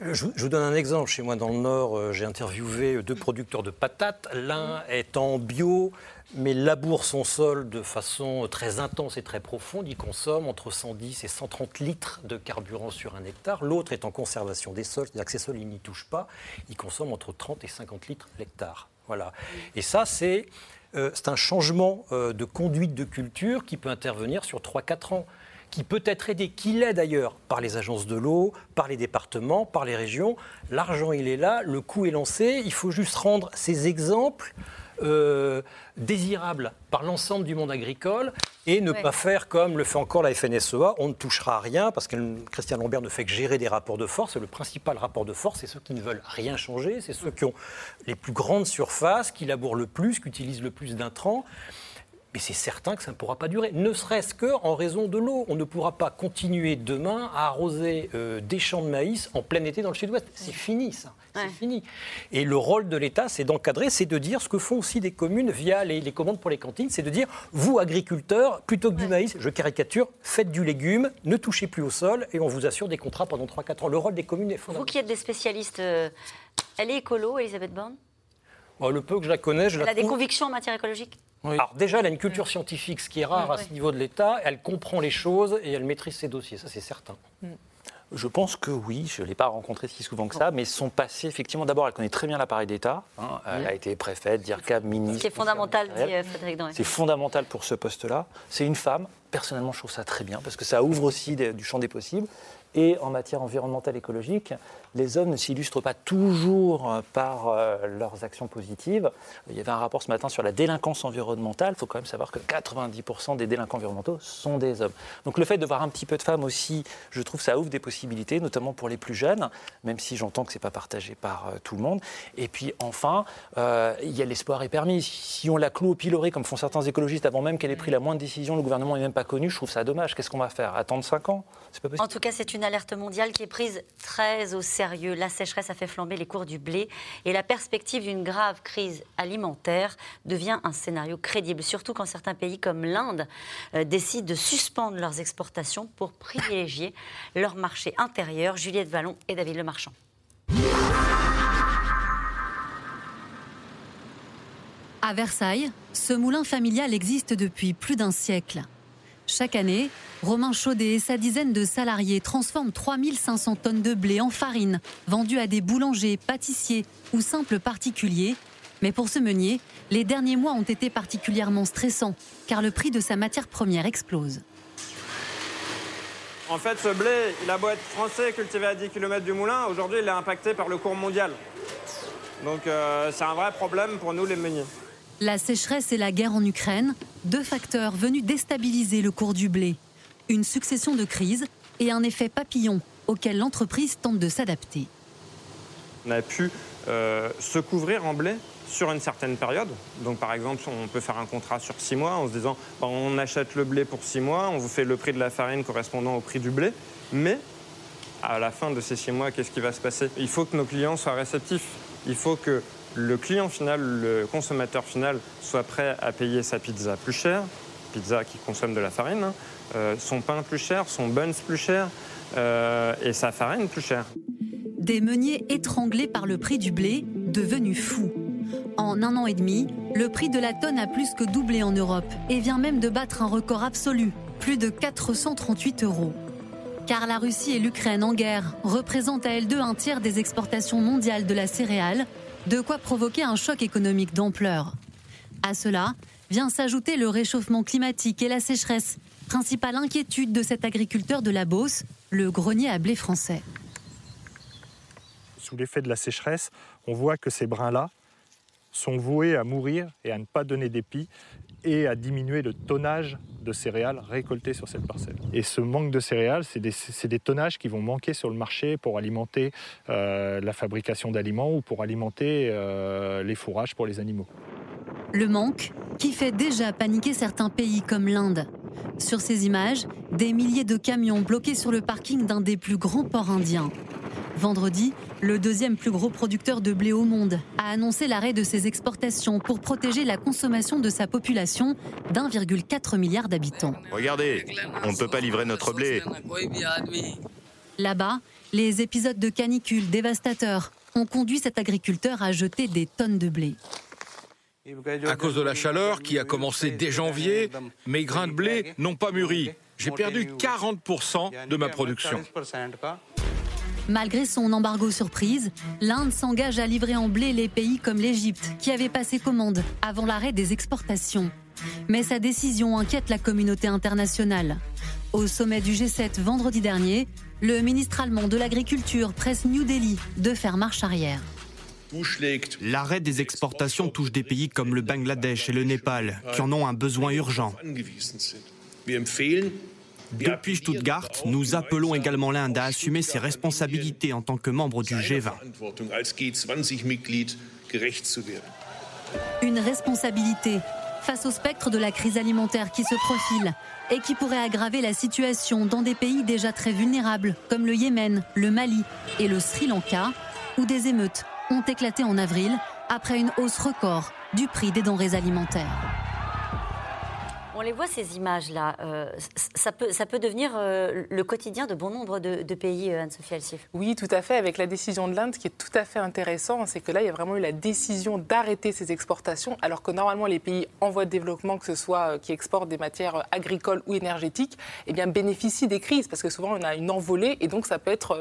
Speaker 3: je, vous donne un exemple. Chez moi, dans le Nord, euh, j'ai interviewé deux producteurs de patates. L'un est en bio, mais laboure son sol de façon très intense et très profonde. Il consomme entre 110 et 130 litres de carburant sur un hectare. L'autre est en conservation des sols, c'est-à-dire que ces sols, il n'y touche pas. Il consomme entre 30 et 50 litres l'hectare. Voilà. Et ça, c'est euh, c'est un changement euh, de conduite de culture qui peut intervenir sur 3-4 ans qui peut être aidé, qui l'est d'ailleurs par les agences de l'eau, par les départements, par les régions. L'argent, il est là, le coût est lancé. Il faut juste rendre ces exemples euh, désirable par l'ensemble du monde agricole et ne pas faire comme le fait encore la FNSEA, on ne touchera à rien parce que Christian Lambert ne fait que gérer des rapports de force et le principal rapport de force, c'est ceux qui ne veulent rien changer, c'est ceux qui ont les plus grandes surfaces, qui labourent le plus, qui utilisent le plus d'intrants. Mais c'est certain que ça ne pourra pas durer, ne serait-ce qu'en raison de l'eau. On ne pourra pas continuer demain à arroser euh, des champs de maïs en plein été dans le sud-ouest. C'est fini, ça. C'est fini. Et le rôle de l'État, c'est d'encadrer, c'est de dire ce que font aussi des communes via les, commandes pour les cantines, c'est de dire, vous, agriculteurs, plutôt que du maïs, je caricature, faites du légume, ne touchez plus au sol et on vous assure des contrats pendant 3-4 ans. Le rôle des communes est fondamental.
Speaker 1: Vous qui êtes des spécialistes, euh, elle est écolo, Elisabeth Borne?
Speaker 3: Le peu que je la connais, je
Speaker 1: elle
Speaker 3: la
Speaker 1: a des convictions en matière écologique?
Speaker 3: Alors déjà, elle a une culture scientifique, ce qui est rare à ce niveau de l'État. Elle comprend les choses et elle maîtrise ses dossiers, ça c'est certain. Mm.
Speaker 4: Je pense que oui, je ne l'ai pas rencontrée si souvent que ça, mais son passé, effectivement, d'abord, elle connaît très bien l'appareil d'État. Hein. Elle a été préfète, DIRCAB, ministre.
Speaker 1: C'est fondamental, dit euh, Frédéric
Speaker 4: C'est fondamental pour ce poste-là. C'est une femme. Personnellement, je trouve ça très bien, parce que ça ouvre aussi du champ des possibles. Et en matière environnementale écologique, les hommes ne s'illustrent pas toujours euh, par euh, leurs actions positives. Il y avait un rapport ce matin sur la délinquance environnementale. Il faut quand même savoir que 90% des délinquants environnementaux sont des hommes. Donc le fait de voir un petit peu de femmes aussi, je trouve ça ouvre des possibilités, notamment pour les plus jeunes, même si j'entends que ce n'est pas partagé par euh, tout le monde. Et puis enfin, il y a l'espoir est permis. Si on la cloue au pilori, comme font certains écologistes, avant même qu'elle ait pris la moindre décision, le gouvernement n'est même pas connu, je trouve ça dommage. Qu'est-ce qu'on va faire? Attendre 5 ans?
Speaker 1: Pas En tout cas, c'est une alerte mondiale qui est prise très au sérieux la sécheresse a fait flamber les cours du blé et la perspective d'une grave crise alimentaire devient un scénario crédible, surtout quand certains pays comme l'Inde euh, décident de suspendre leurs exportations pour privilégier leur marché intérieur. Juliette Vallon et David Lemarchand.
Speaker 11: À Versailles, ce moulin familial existe depuis plus d'un siècle. Chaque année, Romain Chaudet et sa dizaine de salariés transforment 3500 tonnes de blé en farine, vendue à des boulangers, pâtissiers ou simples particuliers. Mais pour ce meunier, les derniers mois ont été particulièrement stressants, car le prix de sa matière première explose.
Speaker 13: En fait, ce blé, il a beau être français, cultivé à 10 km du moulin, aujourd'hui il est impacté par le cours mondial. Donc euh, c'est un vrai problème pour nous les meuniers.
Speaker 11: La sécheresse et la guerre en Ukraine, deux facteurs venus déstabiliser le cours du blé. une succession de crises et un effet papillon auquel l'entreprise tente de s'adapter.
Speaker 13: On a pu euh, se couvrir en blé sur une certaine période. Donc par exemple, on peut faire un contrat sur six mois en se disant bah, on achète le blé pour six mois, on vous fait le prix de la farine correspondant au prix du blé, mais à la fin de ces six mois, qu'est-ce qui va se passer? Il faut que nos clients soient réceptifs. Il faut que le client final, le consommateur final, soit prêt à payer sa pizza plus cher, pizza qui consomme de la farine, hein, euh, son pain plus cher, son buns plus cher euh, et sa farine plus chère.
Speaker 11: Des meuniers étranglés par le prix du blé, devenus fous. En un an et demi, le prix de la tonne a plus que doublé en Europe et vient même de battre un record absolu, plus de 438 euros. Car la Russie et l'Ukraine en guerre représentent à elles deux un tiers des exportations mondiales de la céréale, de quoi provoquer un choc économique d'ampleur. À cela vient s'ajouter le réchauffement climatique et la sécheresse, principale inquiétude de cet agriculteur de la Beauce, le grenier à blé français.
Speaker 14: Sous l'effet de la sécheresse, on voit que ces brins-là sont voués à mourir et à ne pas donner d'épis et à diminuer le tonnage de céréales récoltées sur cette parcelle. Et ce manque de céréales, c'est des, tonnages qui vont manquer sur le marché pour alimenter euh, la fabrication d'aliments ou pour alimenter euh, les fourrages pour les animaux.
Speaker 11: Le manque qui fait déjà paniquer certains pays comme l'Inde. Sur ces images, des milliers de camions bloqués sur le parking d'un des plus grands ports indiens. Vendredi, le deuxième plus gros producteur de blé au monde a annoncé l'arrêt de ses exportations pour protéger la consommation de sa population d'1,4 milliard d'habitants.
Speaker 15: Regardez, on ne peut pas livrer notre blé.
Speaker 11: Là-bas, les épisodes de canicule dévastateurs ont conduit cet agriculteur à jeter des tonnes de blé.
Speaker 16: À cause de la chaleur qui a commencé dès janvier, mes grains de blé n'ont pas mûri. J'ai perdu 40% de ma production.
Speaker 11: Malgré son embargo surprise, l'Inde s'engage à livrer en blé les pays comme l'Égypte, qui avait passé commande avant l'arrêt des exportations. Mais sa décision inquiète la communauté internationale. Au sommet du G7 vendredi dernier, le ministre allemand de l'Agriculture presse New Delhi de faire marche arrière.
Speaker 17: L'arrêt des exportations touche des pays comme le Bangladesh et le Népal, qui en ont un besoin urgent. Depuis Stuttgart, nous appelons également l'Inde à assumer ses responsabilités en tant que membre du G20.
Speaker 11: Une responsabilité face au spectre de la crise alimentaire qui se profile et qui pourrait aggraver la situation dans des pays déjà très vulnérables comme le Yémen, le Mali et le Sri Lanka, où des émeutes ont éclaté en avril après une hausse record du prix des denrées alimentaires.
Speaker 1: On les voit ces images-là. Euh, ça, peut, ça peut devenir euh, le quotidien de bon nombre de, pays, euh, Anne-Sophie Alsif.
Speaker 5: Oui, tout à fait. Avec la décision de l'Inde, ce qui est tout à fait intéressant, c'est que là, il y a vraiment eu la décision d'arrêter ces exportations, alors que normalement, les pays en voie de développement, que ce soit qui exportent des matières agricoles ou énergétiques, eh bien, bénéficient des crises, parce que souvent, on a une envolée, et donc ça peut être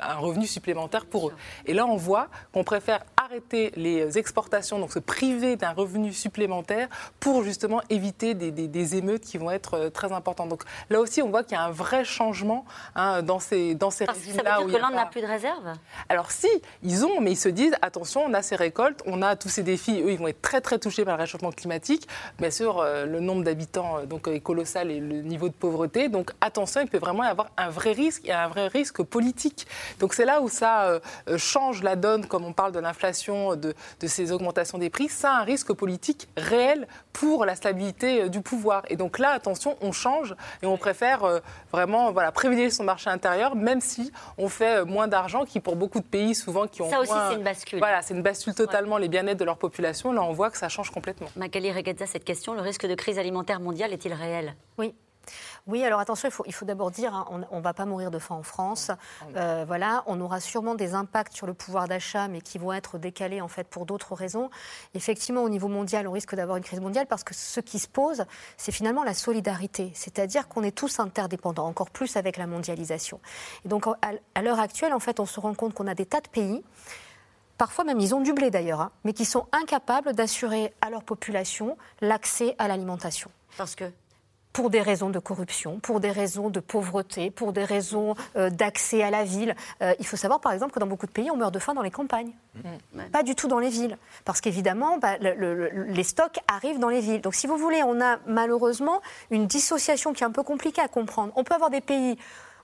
Speaker 5: un revenu supplémentaire pour eux. Et là, on voit qu'on préfère arrêter les exportations, donc se priver d'un revenu supplémentaire pour justement éviter des des émeutes qui vont être euh, très importantes. Donc là aussi, on voit qu'il y a un vrai changement hein, dans ces, dans ces
Speaker 1: régimes-là. Ça veut dire que l'Inde n'a plus de réserve
Speaker 5: Alors si, ils ont, mais ils se disent, attention, on a ces récoltes, on a tous ces défis, eux, ils vont être très très touchés par le réchauffement climatique. Bien sûr, euh, le nombre d'habitants euh, donc, est colossal et le niveau de pauvreté. Donc attention, il peut vraiment y avoir un vrai risque et un vrai risque politique. Donc c'est là où ça change la donne, comme on parle de l'inflation, de, de ces augmentations des prix. Ça a un risque politique réel pour la stabilité du pouvoir. Et donc là, attention, on change et on préfère euh, vraiment voilà, privilégier son marché intérieur, même si on fait euh, moins d'argent, qui pour beaucoup de pays, souvent, qui ont
Speaker 1: Ça
Speaker 5: aussi,
Speaker 1: c'est une bascule.
Speaker 5: Voilà, c'est une bascule totalement, les bien-être de leur population. Là, on voit que ça change complètement.
Speaker 1: Magali Regadza, cette question, le risque de crise alimentaire mondiale est-il réel?
Speaker 2: Oui. Oui, alors attention, il faut, il faut d'abord dire, hein, on ne va pas mourir de faim en France. Euh, voilà, on aura sûrement des impacts sur le pouvoir d'achat, mais qui vont être décalés en fait pour d'autres raisons. Effectivement, au niveau mondial, on risque d'avoir une crise mondiale parce que ce qui se pose, c'est finalement la solidarité, c'est-à-dire qu'on est tous interdépendants, encore plus avec la mondialisation. Et donc, à l'heure actuelle, en fait, on se rend compte qu'on a des tas de pays parfois même ils ont du blé d'ailleurs, hein, mais qui sont incapables d'assurer à leur population l'accès à l'alimentation.
Speaker 1: Parce que
Speaker 2: pour des raisons de corruption, pour des raisons de pauvreté, pour des raisons euh, d'accès à la ville. Euh, il faut savoir, par exemple, que dans beaucoup de pays, on meurt de faim dans les campagnes,
Speaker 1: Mmh.
Speaker 2: pas du tout dans les villes, parce qu'évidemment, bah, le- le- le- les stocks arrivent dans les villes. Donc, si vous voulez, on a malheureusement une dissociation qui est un peu compliquée à comprendre. On peut avoir des pays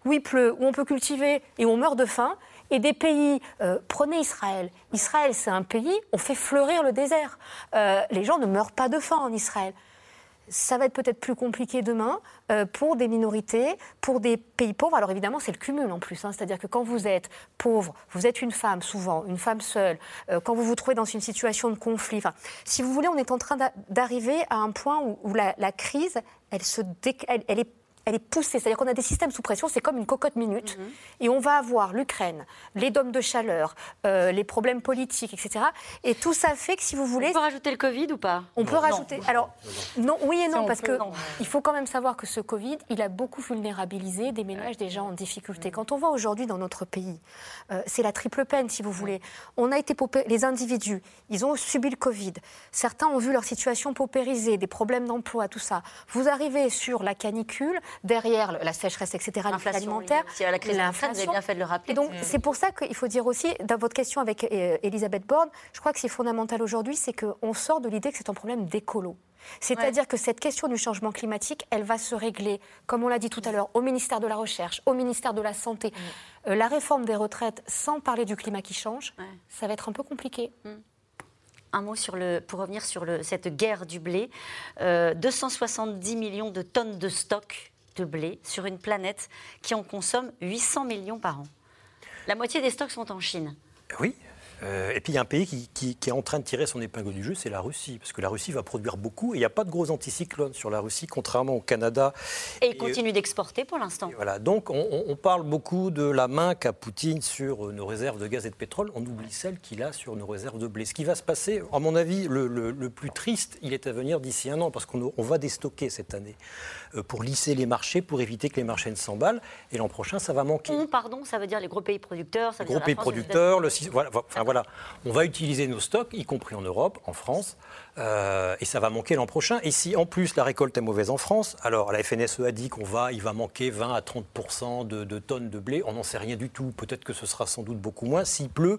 Speaker 2: où il pleut, où on peut cultiver et où on meurt de faim, et des pays, euh, prenez Israël. Israël, c'est un pays, on fait fleurir le désert. Euh, les gens ne meurent pas de faim en Israël. Ça va être peut-être plus compliqué demain euh, pour des minorités, pour des pays pauvres. Alors évidemment, c'est le cumul en plus. hein. C'est-à-dire que quand vous êtes pauvre, vous êtes une femme souvent, une femme seule, euh, quand vous vous trouvez dans une situation de conflit. Si vous voulez, on est en train d'a- d'arriver à un point où, la, crise, elle, se elle est elle est poussée, c'est-à-dire qu'on a des systèmes sous pression, c'est comme une cocotte minute, et on va avoir l'Ukraine, les dômes de chaleur, euh, les problèmes politiques, etc. Et tout ça fait que si vous voulez...
Speaker 1: On peut rajouter le Covid ou pas?
Speaker 2: On peut
Speaker 1: Non.
Speaker 2: rajouter. Alors, non, oui et non,
Speaker 1: on
Speaker 2: parce
Speaker 1: peut,
Speaker 2: que
Speaker 1: non.
Speaker 2: il faut quand même savoir que ce Covid, il a beaucoup vulnérabilisé des ménages déjà en difficulté. Quand on voit aujourd'hui dans notre pays, euh, c'est la triple peine, si vous voulez. On a été paupé- les individus, ils ont subi le Covid. Certains ont vu leur situation paupérisée, des problèmes d'emploi, tout ça. Vous arrivez sur la canicule, derrière la sécheresse, etc., alimentaire,
Speaker 1: la crise vous avez bien fait de le rappeler.
Speaker 2: Et donc,
Speaker 1: Mm.
Speaker 2: c'est pour ça qu'il faut dire aussi, dans votre question avec euh, Elisabeth Borne, je crois que c'est fondamental aujourd'hui, c'est qu'on sort de l'idée que c'est un problème d'écolo. C'est-à-dire que cette question du changement climatique, elle va se régler, comme on l'a dit tout à l'heure, au ministère de la Recherche, au ministère de la Santé.
Speaker 1: Mm.
Speaker 2: Euh, la réforme des retraites, sans parler du climat qui change, ça va être un peu compliqué.
Speaker 1: Un mot sur le, pour revenir sur le, cette guerre du blé. Euh, 270 millions de tonnes de stock de blé sur une planète qui en consomme 800 millions par an. La moitié des stocks sont en Chine.
Speaker 3: Oui. Euh, et puis il y a un pays qui, qui- qui est en train de tirer son épingle du jeu, c'est la Russie. Parce que la Russie va produire beaucoup et il n'y a pas de gros anticyclones sur la Russie, contrairement au Canada.
Speaker 1: Et ils continuent d'exporter pour l'instant.
Speaker 3: Voilà. Donc on, parle beaucoup de la main qu'a Poutine sur euh, nos réserves de gaz et de pétrole. On oublie celle qu'il a sur nos réserves de blé. Ce qui va se passer, à mon avis, le, le- le plus triste, il est à venir d'ici un an, parce qu'on on va déstocker cette année euh, pour lisser les marchés, pour éviter que les marchés ne s'emballent. Et l'an prochain, ça va manquer.
Speaker 1: On, pardon, ça veut dire les gros pays producteurs, ça veut
Speaker 3: gros
Speaker 1: dire
Speaker 3: pays
Speaker 1: France, les
Speaker 3: producteurs, le, sy- voilà, enfin, voilà. On va utiliser nos stocks, y compris en Europe, en France, euh, et ça va manquer l'an prochain. Et si en plus la récolte est mauvaise en France, alors la FNSE a dit qu'on va, il va manquer 20 à 30 de, de tonnes de blé. On n'en sait rien du tout. Peut-être que ce sera sans doute beaucoup moins. S'il pleut,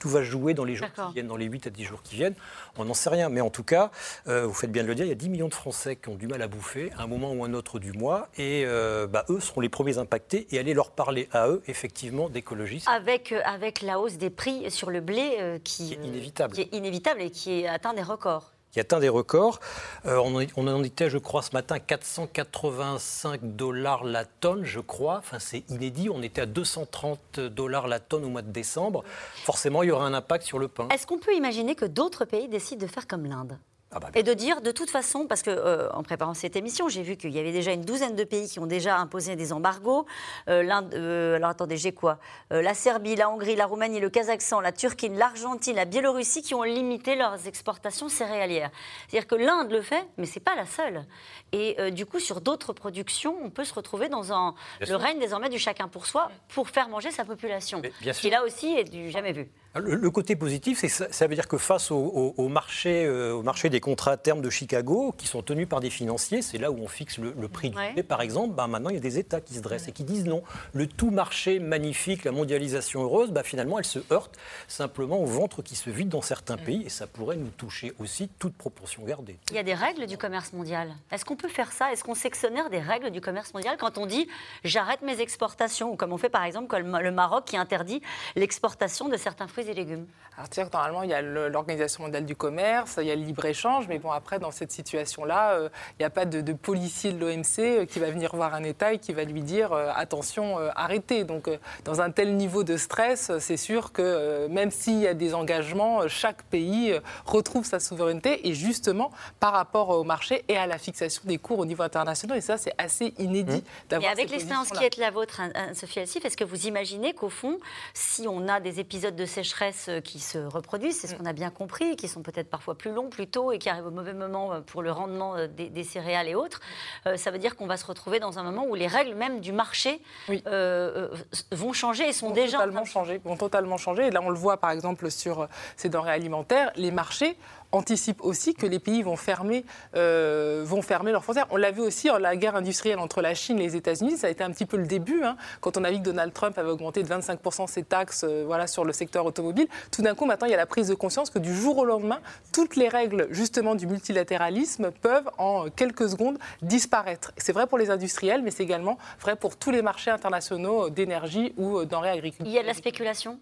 Speaker 3: tout va jouer dans les jours qui viennent, dans les 8 à 10 jours qui viennent. On n'en sait rien. Mais en tout cas, euh, vous faites bien de le dire, il y a 10 millions de Français qui ont du mal à bouffer à un moment ou un autre du mois. Et euh, bah, eux seront les premiers impactés. Et aller leur parler à eux, effectivement, d'écologie,
Speaker 1: Avec, euh, avec la hause des prix sur le blé qui,
Speaker 3: Qui est inévitable.
Speaker 1: qui est inévitable et qui atteint des records.
Speaker 3: Qui atteint des records. Euh, on, en, on en était, je crois, ce matin, 485 dollars la tonne, je crois. Enfin, c'est inédit. On était à 230 dollars la tonne au mois de décembre. Forcément, il y aura un impact sur le pain.
Speaker 1: Est-ce qu'on peut imaginer que d'autres pays décident de faire comme l'Inde?
Speaker 3: Ah bah,
Speaker 1: et de dire de toute façon, parce que euh, en préparant cette émission, j'ai vu qu'il y avait déjà une douzaine de pays qui ont déjà imposé des embargos. Euh, l'Inde, euh, alors attendez, j'ai quoi? Euh, La Serbie, la Hongrie, la Roumanie, le Kazakhstan, la Turquie, l'Argentine, la Biélorussie qui ont limité leurs exportations céréalières. C'est-à-dire que l'Inde le fait, mais c'est pas la seule. Et du coup, sur d'autres productions, on peut se retrouver dans un, le
Speaker 3: sûr.
Speaker 1: règne désormais du chacun pour soi pour faire manger sa population.
Speaker 3: bien sûr.
Speaker 1: qui là aussi est du jamais vu.
Speaker 3: Le, le côté positif, c'est ça, ça veut dire que face au, au- au marché, au marché des contrats à terme de Chicago, qui sont tenus par des financiers, c'est là où on fixe le, le prix
Speaker 1: Ouais.
Speaker 3: du blé, par exemple, ben maintenant il y a des États qui se dressent et qui disent non. Le tout marché magnifique, la mondialisation heureuse, ben, finalement elle se heurte simplement au ventre qui se vide dans certains pays et ça pourrait nous toucher aussi, toute proportion gardée.
Speaker 1: Il y a des règles du commerce mondial. Est-ce qu'on peut faire ça? Est-ce qu'on s'exonère des règles du commerce mondial quand on dit j'arrête mes exportations? Ou comme on fait par exemple le Maroc qui interdit l'exportation de certains fruits et légumes
Speaker 5: Alors, c'est-à-dire que normalement, il y a l'Organisation mondiale du commerce, il y a le libre-échange, mais bon, après, dans cette situation-là, euh, il n'y a pas de, de policier de l'OMC euh, qui va venir voir un État et qui va lui dire euh, attention, euh, arrêtez. Donc, euh, dans un tel niveau de stress, euh, c'est sûr que euh, même s'il y a des engagements, euh, chaque pays euh, retrouve sa souveraineté et justement par rapport au marché et à la fixation des cours au niveau international. Et ça, c'est assez inédit
Speaker 1: Et
Speaker 5: d'avoir
Speaker 1: avec
Speaker 5: ces
Speaker 1: l'expérience qui est la vôtre, hein, hein, Sophie Alsif, est-ce que vous imaginez qu'au fond, si on a des épisodes de sécheresse euh, qui se reproduisent, c'est ce qu'on a bien compris, qui sont peut-être parfois plus longs, plus tôt et qui arrivent au mauvais moment euh, pour le rendement euh, des, des céréales et autres, euh, ça veut dire qu'on va se retrouver dans un moment où les règles même du marché euh, vont changer et sont
Speaker 5: vont
Speaker 1: déjà en
Speaker 5: totalement changer, vont totalement changer. Et là, on le voit par exemple sur ces denrées alimentaires, les marchés anticipent aussi que les pays vont fermer, euh, vont fermer leurs frontières. On l'a vu aussi en la guerre industrielle entre la Chine et les États-Unis. Ça a été un petit peu le début. Hein, quand on a vu que Donald Trump avait augmenté de 25% ses taxes euh, voilà, sur le secteur automobile, tout d'un coup, maintenant, il y a la prise de conscience que du jour au lendemain, toutes les règles justement du multilatéralisme peuvent en quelques secondes disparaître. C'est vrai pour les industriels, mais c'est également vrai pour tous les marchés internationaux d'énergie ou denrées agricoles.
Speaker 1: Il y a de la spéculation?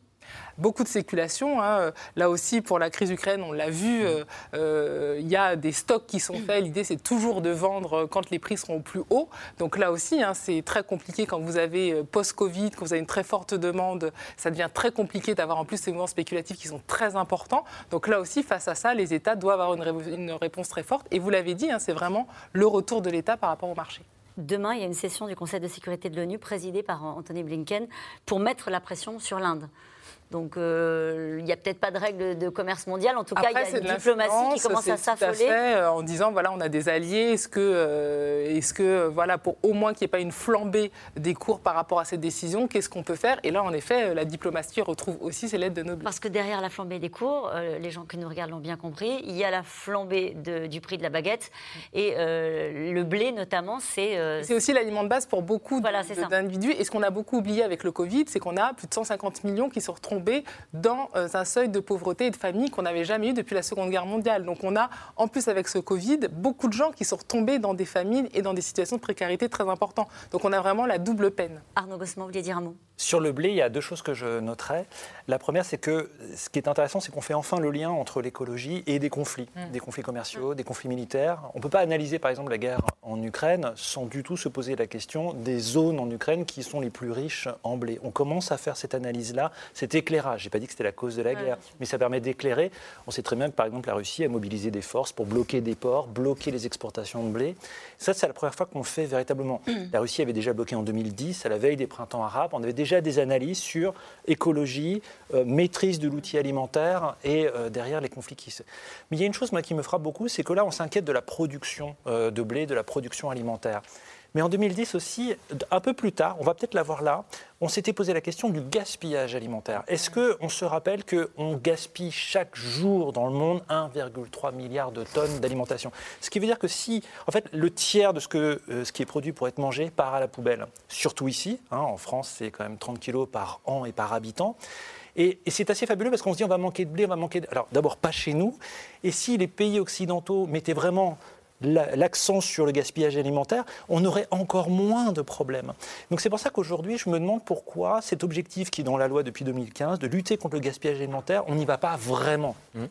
Speaker 5: Beaucoup de spéculation. Hein. Là aussi, pour la crise ukraine, on l'a vu, euh, euh, il y a des stocks qui sont faits. L'idée, c'est toujours de vendre quand les prix seront au plus haut. Donc là aussi, hein, c'est très compliqué quand vous avez euh, post-Covid, quand vous avez une très forte demande. Ça devient très compliqué d'avoir en plus ces mouvements spéculatifs qui sont très importants. Donc là aussi, face à ça, les États doivent avoir une, réponse très forte. Et vous l'avez dit, hein, c'est vraiment le retour de l'État par rapport au marché.
Speaker 1: Demain, il y a une session du Conseil de sécurité de l'ONU présidée par Anthony Blinken pour mettre la pression sur l'Inde. Donc euh, il n'y a peut-être pas de règles de commerce mondial. En tout cas, il y a une diplomatie qui commence à s'affoler.
Speaker 5: Euh, en disant voilà, on a des alliés. Est-ce que, euh, est-ce que voilà, pour au moins qu'il n'y ait pas une flambée des cours par rapport à cette décision, qu'est-ce qu'on peut faire? Et là, en effet, la diplomatie retrouve aussi ses lettres de noblesse.
Speaker 1: Parce que derrière la flambée des cours, les gens qui nous regardent l'ont bien compris, il y a la flambée du prix de la baguette et le blé notamment, c'est.
Speaker 5: c'est aussi l'aliment de base pour beaucoup d'individus. Et ce qu'on a beaucoup oublié avec le Covid, c'est qu'on a plus de 150 millions qui se retrouvent dans euh, un seuil de pauvreté et de famille qu'on n'avait jamais eu depuis la Seconde Guerre mondiale. Donc on a, en plus avec ce Covid, beaucoup de gens qui sont retombés dans des familles et dans des situations de précarité très importantes. Donc on a vraiment la double peine.
Speaker 1: Arnaud Gossman, vous vouliez dire un mot?
Speaker 4: Sur le blé, il y a deux choses que je noterais. La première, c'est que ce qui est intéressant, c'est qu'on fait enfin le lien entre l'écologie et des conflits, mm. des conflits commerciaux, des conflits militaires. On ne peut pas analyser, par exemple, la guerre en Ukraine sans du tout se poser la question des zones en Ukraine qui sont les plus riches en blé. On commence à faire cette analyse-là, cet éclairage. Je n'ai pas dit que c'était la cause de la guerre, mais ça permet d'éclairer. On sait très bien que, par exemple, la Russie a mobilisé des forces pour bloquer des ports, bloquer les exportations de blé. Ça, c'est la première fois qu'on le fait véritablement. Mm. La Russie avait déjà bloqué en 2010, à la veille des printemps arabes. On avait déjà déjà des analyses sur écologie, euh, maîtrise de l'outil alimentaire et euh, derrière les conflits qui se... Mais il y a une chose qui me frappe beaucoup, c'est que là, on s'inquiète de la production euh, de blé, de la production alimentaire. Mais en 2010 aussi, un peu plus tard, on va peut-être la voir là, on s'était posé la question du gaspillage alimentaire. Est-ce qu'on se rappelle qu'on gaspille chaque jour dans le monde 1,3 milliard de tonnes d'alimentation? Ce qui veut dire que si, en fait, le tiers de euh, ce qui est produit pour être mangé part à la poubelle, surtout ici, hein, en France c'est quand même 30 kilos par an et par habitant, et, et c'est assez fabuleux parce qu'on se dit on va manquer de blé, on va manquer de... Alors d'abord pas chez nous, et si les pays occidentaux mettaient vraiment l'accent sur le gaspillage alimentaire, on aurait encore moins de problèmes. Donc c'est pour ça qu'aujourd'hui, je me demande pourquoi cet objectif qui est dans la loi depuis 2015, de lutter contre le gaspillage alimentaire, on n'y va pas vraiment. Mmh.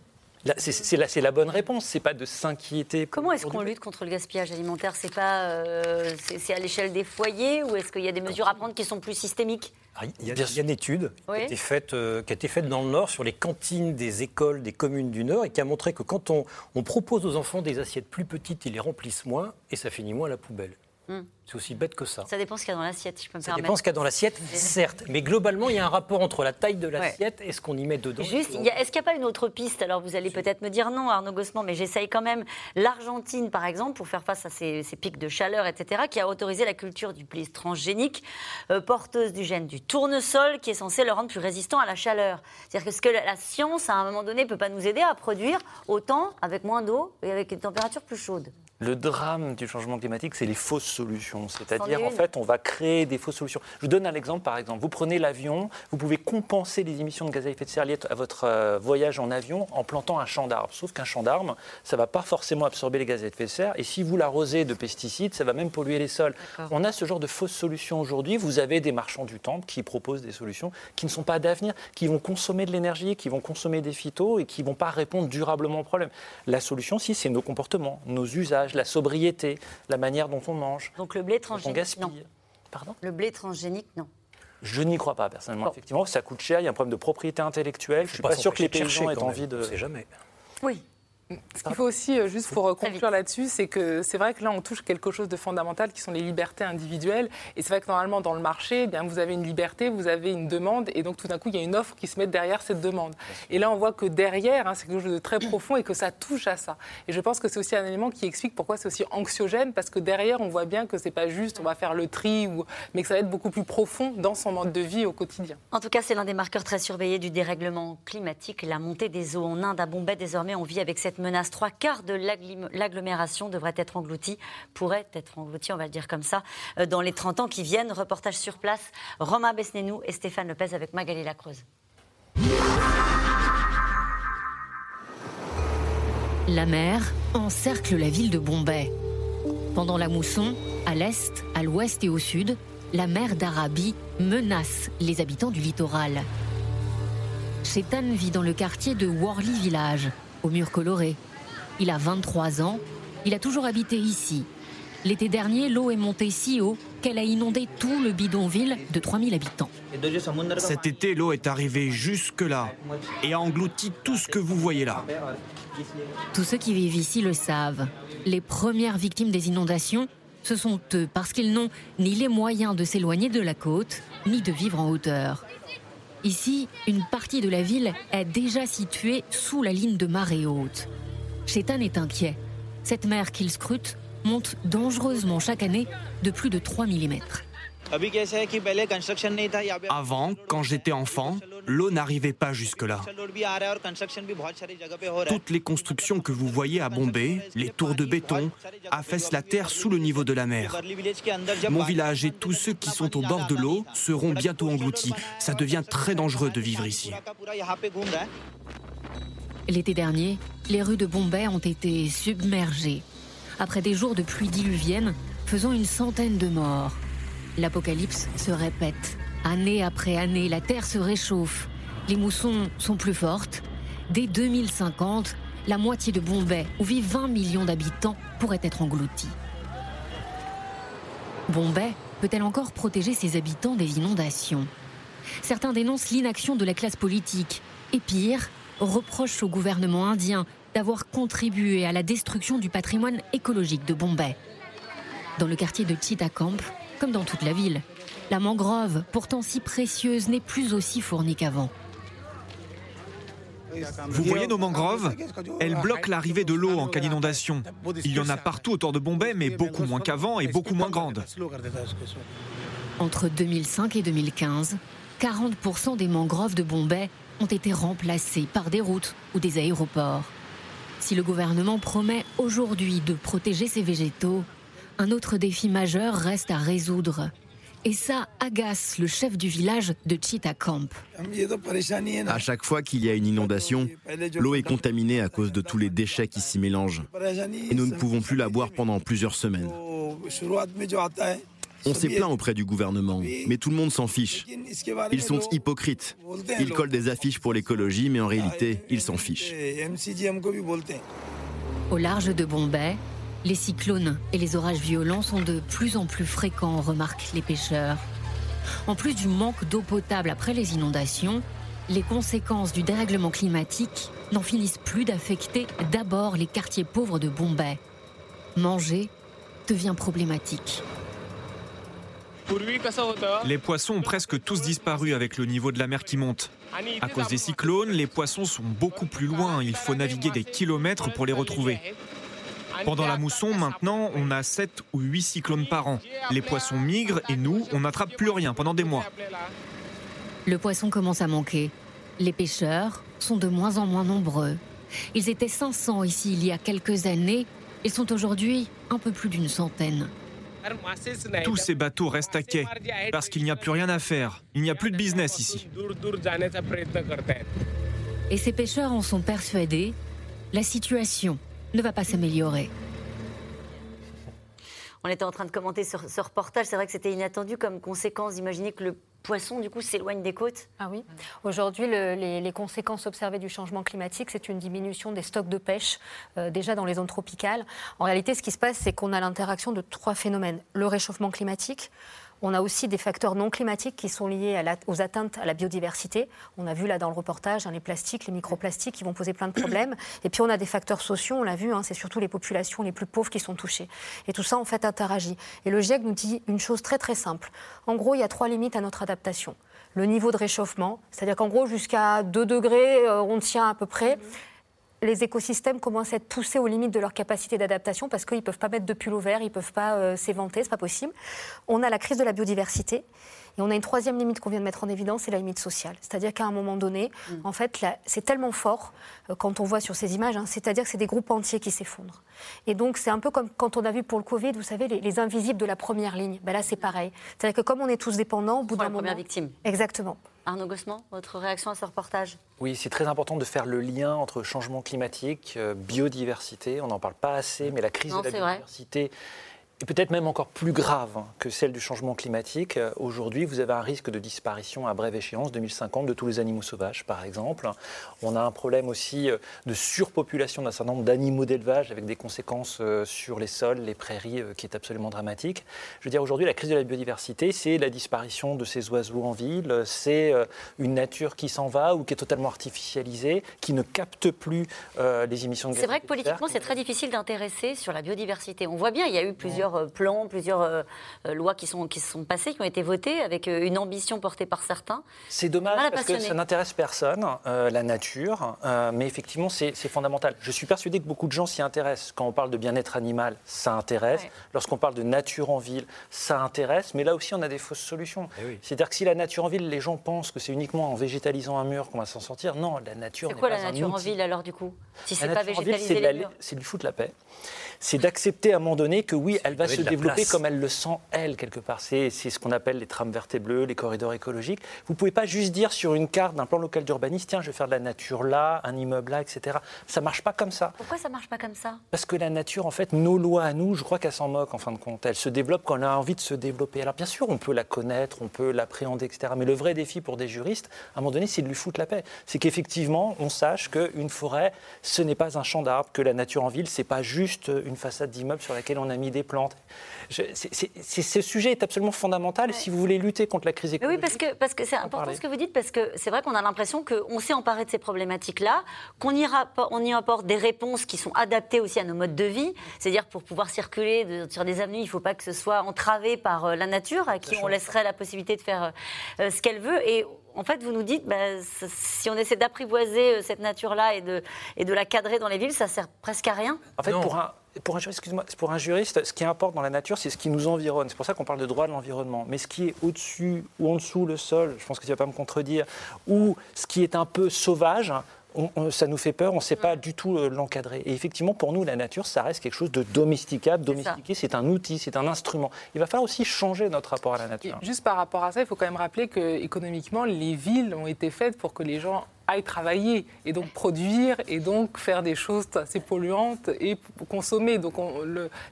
Speaker 4: C'est la, la, bonne réponse, c'est pas de s'inquiéter.
Speaker 1: Comment est-ce qu'on lutte contre le gaspillage alimentaire? C'est pas, euh, c'est à l'échelle des foyers ou est-ce qu'il y a des mesures à prendre qui sont plus systémiques?
Speaker 3: Ah, il y, a, une étude qui, a été faite, euh, qui, a été faite, dans le Nord sur les cantines des écoles des communes du Nord et qui a montré que quand on, on propose aux enfants des assiettes plus petites, ils les remplissent moins et ça finit moins à la poubelle. Hmm. C'est aussi bête que ça.
Speaker 1: Ça dépend ce qu'il y a dans l'assiette, je peux me
Speaker 3: Ça dépend ce qu'il y a dans l'assiette, certes. Mais globalement, il y a un rapport entre la taille de l'assiette et ce qu'on y met dedans.
Speaker 1: Juste, est-ce qu'il n'y a pas une autre piste? Alors, vous allez peut-être me dire non, Arnaud Gossman, mais j'essaye quand même. L'Argentine, par exemple, pour faire face à ces, pics de chaleur, etc., qui a autorisé la culture du blé transgénique, euh, porteuse du gène du tournesol, qui est censé le rendre plus résistant à la chaleur. C'est-à-dire que ce que la science, à un moment donné, ne peut pas nous aider à produire autant avec moins d'eau et avec une température plus chaude
Speaker 4: le drame du changement climatique, c'est les fausses solutions. C'est-à-dire, en fait, on va créer des fausses solutions. Je vous donne un exemple, par exemple. Vous prenez l'avion, vous pouvez compenser les émissions de gaz à effet de serre liées à votre euh, voyage en avion en plantant un champ d'arbres. Sauf qu'un champ d'arbres, ça ne va pas forcément absorber les gaz à effet de serre. Et si vous l'arrosez de pesticides, ça va même polluer les sols. On a ce genre de fausses solutions aujourd'hui. Vous avez des marchands du temple qui proposent des solutions qui ne sont pas d'avenir, qui vont consommer de l'énergie, qui vont consommer des phytos et qui ne vont pas répondre durablement au problème. La solution, si, c'est nos comportements, nos usages la sobriété, la manière dont on mange.
Speaker 1: Donc le blé transgénique, non. Pardon Le blé transgénique, non.
Speaker 4: Je n'y crois pas personnellement. Effectivement, ça coûte cher. Il y a un problème de propriété intellectuelle. Je ne suis pas, sûr que les paysans aient envie de.
Speaker 3: C'est jamais.
Speaker 1: Oui.
Speaker 5: Ce qu'il faut aussi, euh, juste pour conclure là-dessus, c'est que c'est vrai que là, on touche quelque chose de fondamental qui sont les libertés individuelles. Et c'est vrai que normalement, dans le marché, eh bien, vous avez une liberté, vous avez une demande, et donc tout d'un coup, il y a une offre qui se met derrière cette demande. Et là, on voit que derrière, hein, c'est quelque chose de très profond et que ça touche à ça. Et je pense que c'est aussi un élément qui explique pourquoi c'est aussi anxiogène, parce que derrière, on voit bien que c'est pas juste, on va faire le tri, ou... mais que ça va être beaucoup plus profond dans son mode de vie au quotidien.
Speaker 1: En tout cas, c'est l'un des marqueurs très surveillés du dérèglement climatique, la montée des eaux en Inde, à Bombay. Désormais, on vit avec cette menace. Trois quarts de l'agglomération devrait être engloutie, pourrait être engloutie, on va le dire comme ça, euh, dans les 30 ans qui viennent. Reportage sur place, Romain Besnénou et Stéphane Lepez avec Magali Lacreuse.
Speaker 18: La mer encercle la ville de Bombay. Pendant la mousson, à l'est, à l'ouest et au sud, la mer d'Arabie menace les habitants du littoral. Chetan vit dans le quartier de Worli Village, au mur coloré. Il a 23 ans, il a toujours habité ici. L'été dernier, l'eau est montée si haut qu'elle a inondé tout le bidonville de 3000 habitants.
Speaker 17: Cet été, l'eau est arrivée jusque-là et a englouti tout ce que vous voyez là.
Speaker 18: Tous ceux qui vivent ici le savent. Les premières victimes des inondations, ce sont eux parce qu'ils n'ont ni les moyens de s'éloigner de la côte, ni de vivre en hauteur. Ici, une partie de la ville est déjà située sous la ligne de marée haute. Chetan est inquiet. Cette mer qu'il scrute monte dangereusement chaque année de plus de 3 mm.
Speaker 17: Avant, quand j'étais enfant, l'eau n'arrivait pas jusque-là. Toutes les constructions que vous voyez à Bombay, les tours de béton, affaissent la terre sous le niveau de la mer. Mon village et tous ceux qui sont au bord de l'eau seront bientôt engloutis. Ça devient très dangereux de vivre ici.
Speaker 18: L'été dernier, les rues de Bombay ont été submergées. Après des jours de pluie diluvienne, faisant une centaine de morts. L'apocalypse se répète. Année après année, la Terre se réchauffe. Les moussons sont plus fortes. Dès 2050, la moitié de Bombay, où vivent 20 millions d'habitants, pourrait être engloutie. Bombay peut-elle encore protéger ses habitants des inondations? Certains dénoncent l'inaction de la classe politique et pire, reprochent au gouvernement indien d'avoir contribué à la destruction du patrimoine écologique de Bombay. Dans le quartier de Chittagong, comme dans toute la ville. La mangrove, pourtant si précieuse, n'est plus aussi fournie qu'avant.
Speaker 17: Vous voyez nos mangroves? Elles bloquent l'arrivée de l'eau en cas d'inondation. Il y en a partout autour de Bombay, mais beaucoup moins qu'avant et beaucoup moins grandes.
Speaker 18: Entre 2005 et 2015, 40% des mangroves de Bombay ont été remplacées par des routes ou des aéroports. Si le gouvernement promet aujourd'hui de protéger ces végétaux, un autre défi majeur reste à résoudre. Et ça agace le chef du village de Camp.
Speaker 19: À chaque fois qu'il y a une inondation, l'eau est contaminée à cause de tous les déchets qui s'y mélangent. Et nous ne pouvons plus la boire pendant plusieurs semaines. On s'est plaint auprès du gouvernement, mais tout le monde s'en fiche. Ils sont hypocrites. Ils collent des affiches pour l'écologie, mais en réalité, ils s'en fichent.
Speaker 18: Au large de Bombay, les cyclones et les orages violents sont de plus en plus fréquents, remarquent les pêcheurs. En plus du manque d'eau potable après les inondations, les conséquences du dérèglement climatique n'en finissent plus d'affecter d'abord les quartiers pauvres de Bombay. Manger devient problématique.
Speaker 17: Les poissons ont presque tous disparu avec le niveau de la mer qui monte. À cause des cyclones, les poissons sont beaucoup plus loin. Il faut naviguer des kilomètres pour les retrouver. Pendant la mousson, maintenant, on a 7 ou 8 cyclones par an. Les poissons migrent et nous, on n'attrape plus rien pendant des mois.
Speaker 18: Le poisson commence à manquer. Les pêcheurs sont de moins en moins nombreux. Ils étaient 500 ici il y a quelques années. Ils sont aujourd'hui un peu plus d'une centaine.
Speaker 17: Tous ces bateaux restent à quai parce qu'il n'y a plus rien à faire. Il n'y a plus de business ici.
Speaker 18: Et ces pêcheurs en sont persuadés. La situation ne va pas s'améliorer.
Speaker 1: On était en train de commenter sur ce reportage. C'est vrai que c'était inattendu comme conséquence d'imaginer que le poisson, du coup, s'éloigne des côtes
Speaker 2: Ah oui. Aujourd'hui, les, conséquences observées du changement climatique, c'est une diminution des stocks de pêche, euh, déjà dans les zones tropicales. En réalité, ce qui se passe, c'est qu'on a l'interaction de trois phénomènes. Le réchauffement climatique, on a aussi des facteurs non climatiques qui sont liés aux atteintes à la biodiversité. On a vu là dans le reportage hein, les plastiques, les microplastiques qui vont poser plein de problèmes. Et puis on a des facteurs sociaux, on l'a vu, hein, c'est surtout les populations les plus pauvres qui sont touchées. Et tout ça en fait interagit. Et le GIEC nous dit une chose très très simple. En gros, il y a trois limites à notre adaptation. Le niveau de réchauffement, c'est-à-dire qu'en gros jusqu'à 2 degrés, euh, on tient à peu près les écosystèmes commencent à être poussés aux limites de leur capacité d'adaptation parce qu'ils ne peuvent pas mettre de pull au vert, ils ne peuvent pas euh, s'éventer, ce n'est pas possible. On a la crise de la biodiversité. Et on a une troisième limite qu'on vient de mettre en évidence, c'est la limite sociale. C'est-à-dire qu'à un moment donné, mm. en fait, c'est tellement fort euh, quand on voit sur ces images, hein, c'est-à-dire que c'est des groupes entiers qui s'effondrent. Et donc, c'est un peu comme quand on a vu pour le Covid, vous savez, les, invisibles de la première ligne. Ben là, c'est pareil. C'est-à-dire que comme on est tous dépendants, au bout d'un moment.
Speaker 1: première victime.
Speaker 2: Exactement.
Speaker 1: Arnaud Gossement, votre réaction à ce reportage?
Speaker 4: Oui, c'est très important de faire le lien entre changement climatique, euh, biodiversité. On n'en parle pas assez, mais la crise de la biodiversité et peut-être même encore plus grave que celle du changement climatique. Euh, aujourd'hui, vous avez un risque de disparition à brève échéance, 2050, de tous les animaux sauvages, par exemple. On a un problème aussi euh, de surpopulation d'un certain nombre d'animaux d'élevage avec des conséquences euh, sur les sols, les prairies, qui est absolument dramatique. Je veux dire, aujourd'hui, la crise de la biodiversité, c'est la disparition de ces oiseaux en ville, c'est une nature qui s'en va ou qui est totalement artificialisée, qui ne capte plus les émissions de gaz.
Speaker 1: C'est vrai que politiquement, c'est très difficile d'intéresser sur la biodiversité. On voit bien, il y a eu plusieurs plusieurs euh, plans, plusieurs euh, euh, lois qui sont, qui sont passées, qui ont été votées, avec une ambition portée par certains.
Speaker 4: C'est dommage parce que ça n'intéresse personne, la nature, mais effectivement, c'est fondamental. Je suis persuadé que beaucoup de gens s'y intéressent. Quand on parle de bien-être animal, ça intéresse. Lorsqu'on parle de nature en ville, ça intéresse, mais là aussi, on a des fausses solutions. Eh C'est-à-dire que si la nature en ville, les gens pensent que c'est uniquement en végétalisant un mur qu'on va s'en sortir, non, la nature.
Speaker 1: C'est quoi la nature en ville alors du coup?
Speaker 4: Si c'est pas végétaliser c'est du foutre la paix c'est d'accepter à un moment donné que oui, elle va se développer comme elle le sent, elle, quelque part. C'est ce qu'on appelle les trames vertes et bleues, les corridors écologiques. Vous ne pouvez pas juste dire sur une carte d'un plan local d'urbanisme, tiens, je vais faire de la nature là, un immeuble là, etc. Ça ne marche pas comme ça.
Speaker 1: Pourquoi ça ne marche pas comme ça?
Speaker 4: Parce que la nature, en fait, nos lois à nous, je crois qu'elle s'en moque en fin de compte. Elle se développe quand on a envie de se développer. Alors bien sûr, on peut la connaître, on peut l'appréhender, etc. Mais le vrai défi pour des juristes, à un moment donné, c'est de lui foutre la paix. C'est qu'effectivement, on sache qu'une forêt, ce n'est pas un champ d'arbres, que la nature en ville, c'est pas juste une façade d'immeuble sur laquelle on a mis des plantes. ce sujet est absolument fondamental si vous voulez lutter contre la crise écologique.
Speaker 1: Oui, parce que, parce que c'est important ce que vous dites, parce que c'est vrai qu'on a l'impression qu'on s'est emparé de ces problématiques-là, qu'on y, on y apporte des réponses qui sont adaptées aussi à nos modes de vie. C'est-à-dire pour pouvoir circuler sur des avenues, il ne faut pas que ce soit entravé par euh, la nature, à qui on laisserait la possibilité de faire euh, ce qu'elle veut. Et en fait, vous nous dites, bah, si on essaie d'apprivoiser euh, cette nature-là et de, et de la cadrer dans les villes, ça sert presque à rien.
Speaker 4: En fait, pour un, pour un, pour un juriste, ce qui importe dans la nature, c'est ce qui nous environne. C'est pour ça qu'on parle de droit de l'environnement. Mais ce qui est au-dessus ou en dessous le sol, je pense que tu ne vas pas me contredire, ou ce qui est un peu sauvage, ça nous fait peur, on ne sait pas du tout euh, l'encadrer. Et effectivement, pour nous, la nature, ça reste quelque chose de domesticable. Domestiqué, c'est un outil, c'est un instrument. Il va falloir aussi changer notre rapport à la nature.
Speaker 5: juste par rapport à ça, il faut quand même rappeler qu'économiquement, les villes ont été faites pour que les gens aille travailler et donc produire et donc faire des choses assez polluantes et consommer. Donc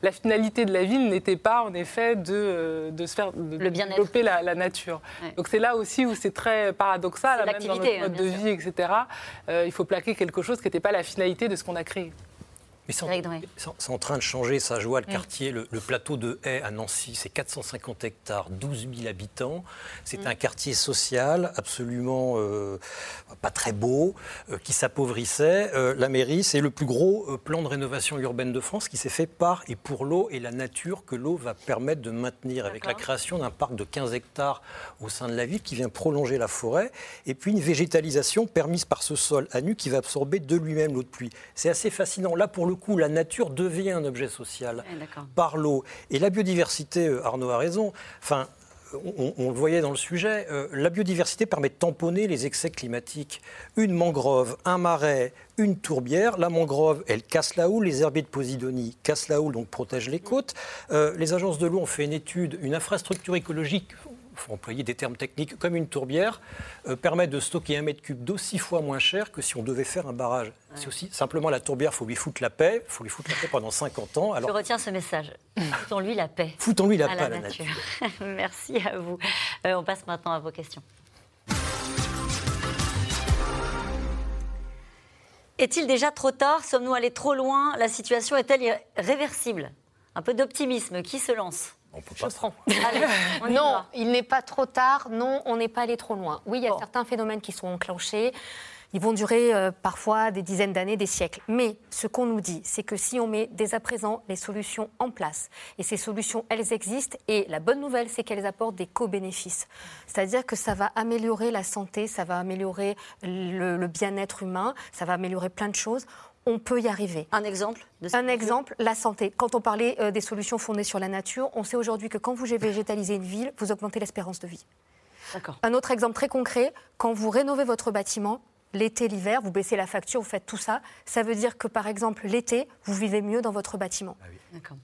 Speaker 5: la finalité de la ville n'était pas en effet de, de se faire de développer la, nature. Donc c'est là aussi où c'est très paradoxal, même dans notre mode de vie, etc. Euh, il faut plaquer quelque chose qui n'était pas la finalité de ce qu'on a créé.
Speaker 3: Mais c'est en, train de changer, ça. Je vois le quartier, le, plateau de Haye à Nancy, c'est 450 hectares, 12 000 habitants. C'est mm. un quartier social absolument euh, pas très beau, euh, qui s'appauvrissait. Euh, la mairie, c'est le plus gros plan de rénovation urbaine de France qui s'est fait par et pour l'eau et la nature que l'eau va permettre de maintenir avec la création d'un parc de 15 hectares au sein de la ville qui vient prolonger la forêt et puis une végétalisation permise par ce sol à nu qui va absorber de lui-même l'eau de pluie. C'est assez fascinant. Là, pour le coup, la nature devient un objet social par l'eau. Et la biodiversité, euh, Arnaud a raison, enfin, on, le voyait dans le sujet, euh, la biodiversité permet de tamponner les excès climatiques. Une mangrove, un marais, une tourbière, la mangrove, elle casse la houle, les herbiers de Posidonie cassent la houle, donc protègent les côtes. Euh, les agences de l'eau ont fait une étude, une infrastructure écologique faut employer des termes techniques, comme une tourbière, euh, permet de stocker un mètre cube d'eau six fois moins cher que si on devait faire un barrage. C'est aussi simplement la tourbière, il faut lui foutre la paix, il faut lui foutre la paix pendant 50 ans.
Speaker 1: Alors... Je retiens ce message. Foutons-lui la paix.
Speaker 3: Foutons-lui la paix à la nature.
Speaker 1: Merci à vous. Euh, on passe maintenant à vos questions. Est-il déjà trop tard? Sommes-nous allés trop loin? La situation est-elle irréversible? Un peu d'optimisme. Qui se lance?
Speaker 2: On peut pas. Je non, il n'est pas trop tard. Non, on n'est pas allé trop loin. Oui, il y a certains phénomènes qui sont enclenchés. Ils vont durer euh, parfois des dizaines d'années, des siècles. Mais ce qu'on nous dit, c'est que si on met dès à présent les solutions en place, et ces solutions, elles existent, et la bonne nouvelle, c'est qu'elles apportent des co-bénéfices. C'est-à-dire que ça va améliorer la santé, ça va améliorer le bien-être humain, ça va améliorer plein de choses on peut y arriver.
Speaker 1: Un exemple
Speaker 2: Un exemple, la santé. Quand on parlait euh, des solutions fondées sur la nature, on sait aujourd'hui que quand vous végétalisez une ville, vous augmentez l'espérance de vie. Un autre exemple très concret, quand vous rénovez votre bâtiment, l'été, l'hiver, vous baissez la facture, vous faites tout ça, ça veut dire que par exemple l'été, vous vivez mieux dans votre bâtiment. Ah D'accord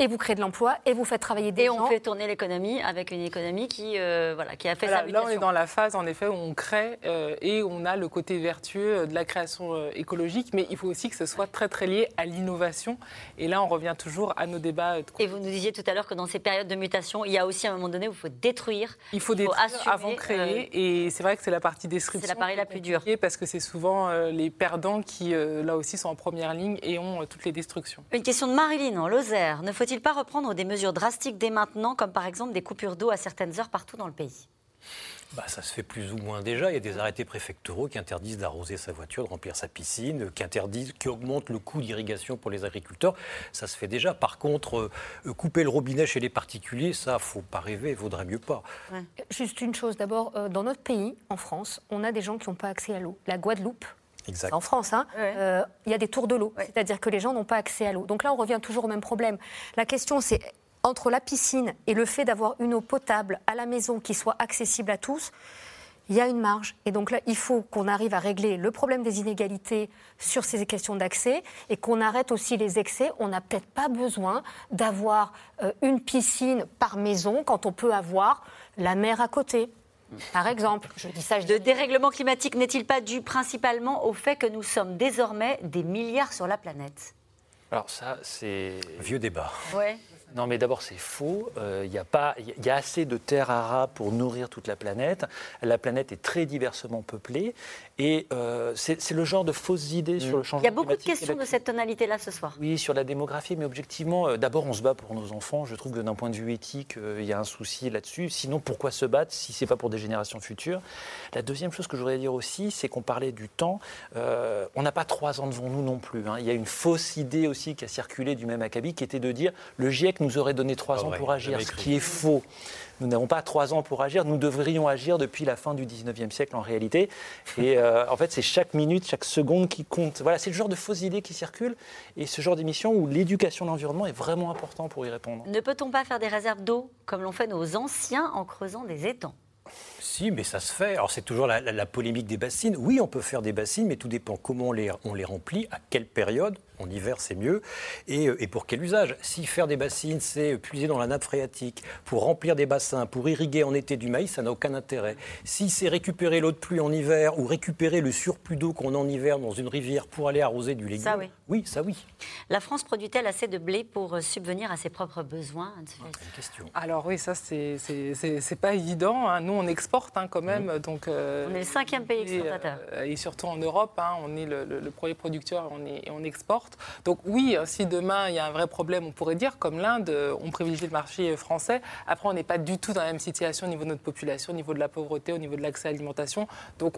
Speaker 2: et vous créez de l'emploi et vous faites travailler des
Speaker 1: et
Speaker 2: gens.
Speaker 1: Et on fait tourner l'économie avec une économie qui, euh, voilà, qui a fait sa
Speaker 5: Là, on est dans la phase, en effet, où on crée euh, et on a le côté vertueux de la création euh, écologique, mais il faut aussi que ce soit très, très lié à l'innovation. Et là, on revient toujours à nos débats.
Speaker 1: Et vous nous disiez tout à l'heure que dans ces périodes de mutation, il y a aussi un moment donné où il faut détruire.
Speaker 5: Il faut détruire avant de créer. et c'est vrai que c'est la partie destruction.
Speaker 1: C'est la partie la plus dure.
Speaker 5: Parce que c'est souvent les perdants qui, là aussi, sont en première ligne et ont toutes les destructions.
Speaker 1: Une question de Marilyn en Lozère. Ne faut-il pas reprendre des mesures drastiques dès maintenant, comme par exemple des coupures d'eau à certaines heures partout dans le pays?
Speaker 3: Bah, ça se fait plus ou moins déjà. Il y a des arrêtés préfectoraux qui interdisent d'arroser sa voiture, de remplir sa piscine, qui interdisent, qui augmentent le coût d'irrigation pour les agriculteurs. Ça se fait déjà. Par contre, euh, couper le robinet chez les particuliers, ça, faut pas rêver, vaudrait mieux pas.
Speaker 2: Juste une chose, d'abord, euh, dans notre pays, en France, on a des gens qui n'ont pas accès à l'eau. La Guadeloupe, en France, hein, euh, il y a des tours de l'eau, c'est-à-dire que les gens n'ont pas accès à l'eau. Donc là, on revient toujours au même problème. La question, c'est entre la piscine et le fait d'avoir une eau potable à la maison qui soit accessible à tous, il y a une marge. Et donc là, il faut qu'on arrive à régler le problème des inégalités sur ces questions d'accès et qu'on arrête aussi les excès. On n'a peut-être pas besoin d'avoir euh, une piscine par maison quand on peut avoir la mer à côté. Par exemple, je dis ça. Je
Speaker 1: le dérèglement climatique n'est-il pas dû principalement au fait que nous sommes désormais des milliards sur la planète?
Speaker 4: Alors ça, c'est
Speaker 3: vieux débat.
Speaker 1: Ouais.
Speaker 4: Non, mais d'abord, c'est faux. Il euh, y, a pas, il y a assez de terres arables pour nourrir toute la planète. La planète est très diversement peuplée. Et euh, c'est le genre de fausses idées sur le changement climatique.
Speaker 1: Il y a beaucoup de questions de cette tonalité-là ce soir.
Speaker 4: Oui, sur la démographie, mais objectivement, euh, d'abord, on se bat pour nos enfants. Je trouve que d'un point de vue éthique, il y a un souci là-dessus. Sinon, pourquoi se battre si ce n'est pas pour des générations futures? La deuxième chose que je voudrais dire aussi, c'est qu'on parlait du temps. on n'a pas trois ans devant nous non plus. Hein. Il y a une fausse idée aussi qui a circulé du même acabit, qui était de dire le GIEC nous aurait donné trois ans pour agir, ce qui est faux. Nous n'avons pas trois ans pour agir, nous devrions agir depuis la fin du 19e siècle en réalité. Et euh, en fait, c'est chaque minute, chaque seconde qui compte. Voilà, c'est le genre de fausses idées qui circulent et ce genre d'émission où l'éducation de l'environnement est vraiment important pour y répondre.
Speaker 1: Ne peut-on pas faire des réserves d'eau comme l'ont fait nos anciens en creusant des étangs?
Speaker 3: Si, mais ça se fait. Alors c'est toujours la, polémique des bassines. Oui, on peut faire des bassines, mais tout dépend comment on les, on les remplit, à quelle période. En hiver, c'est mieux. Et, euh, et, pour quel usage? Si faire des bassines, c'est puiser dans la nappe phréatique, pour remplir des bassins, pour irriguer en été du maïs, ça n'a aucun intérêt. Si c'est récupérer l'eau de pluie en hiver ou récupérer le surplus d'eau qu'on a en hiver dans une rivière pour aller arroser du légume,
Speaker 1: ça, oui.
Speaker 3: oui. ça oui.
Speaker 1: La France produit-elle assez de blé pour euh, subvenir à ses propres besoins
Speaker 3: Une question.
Speaker 5: Alors oui, ça c'est pas évident. Hein. Nous on exporte hein, quand même. Mmh. Donc,
Speaker 1: euh, on est le cinquième pays exportateur.
Speaker 5: et surtout en Europe, hein, on est le, le, premier producteur on est, et on exporte. Donc oui, si demain il y a un vrai problème, on pourrait dire, comme l'Inde, on privilégie le marché français. Après, on n'est pas du tout dans la même situation au niveau de notre population, au niveau de la pauvreté, au niveau de l'accès à l'alimentation. Donc,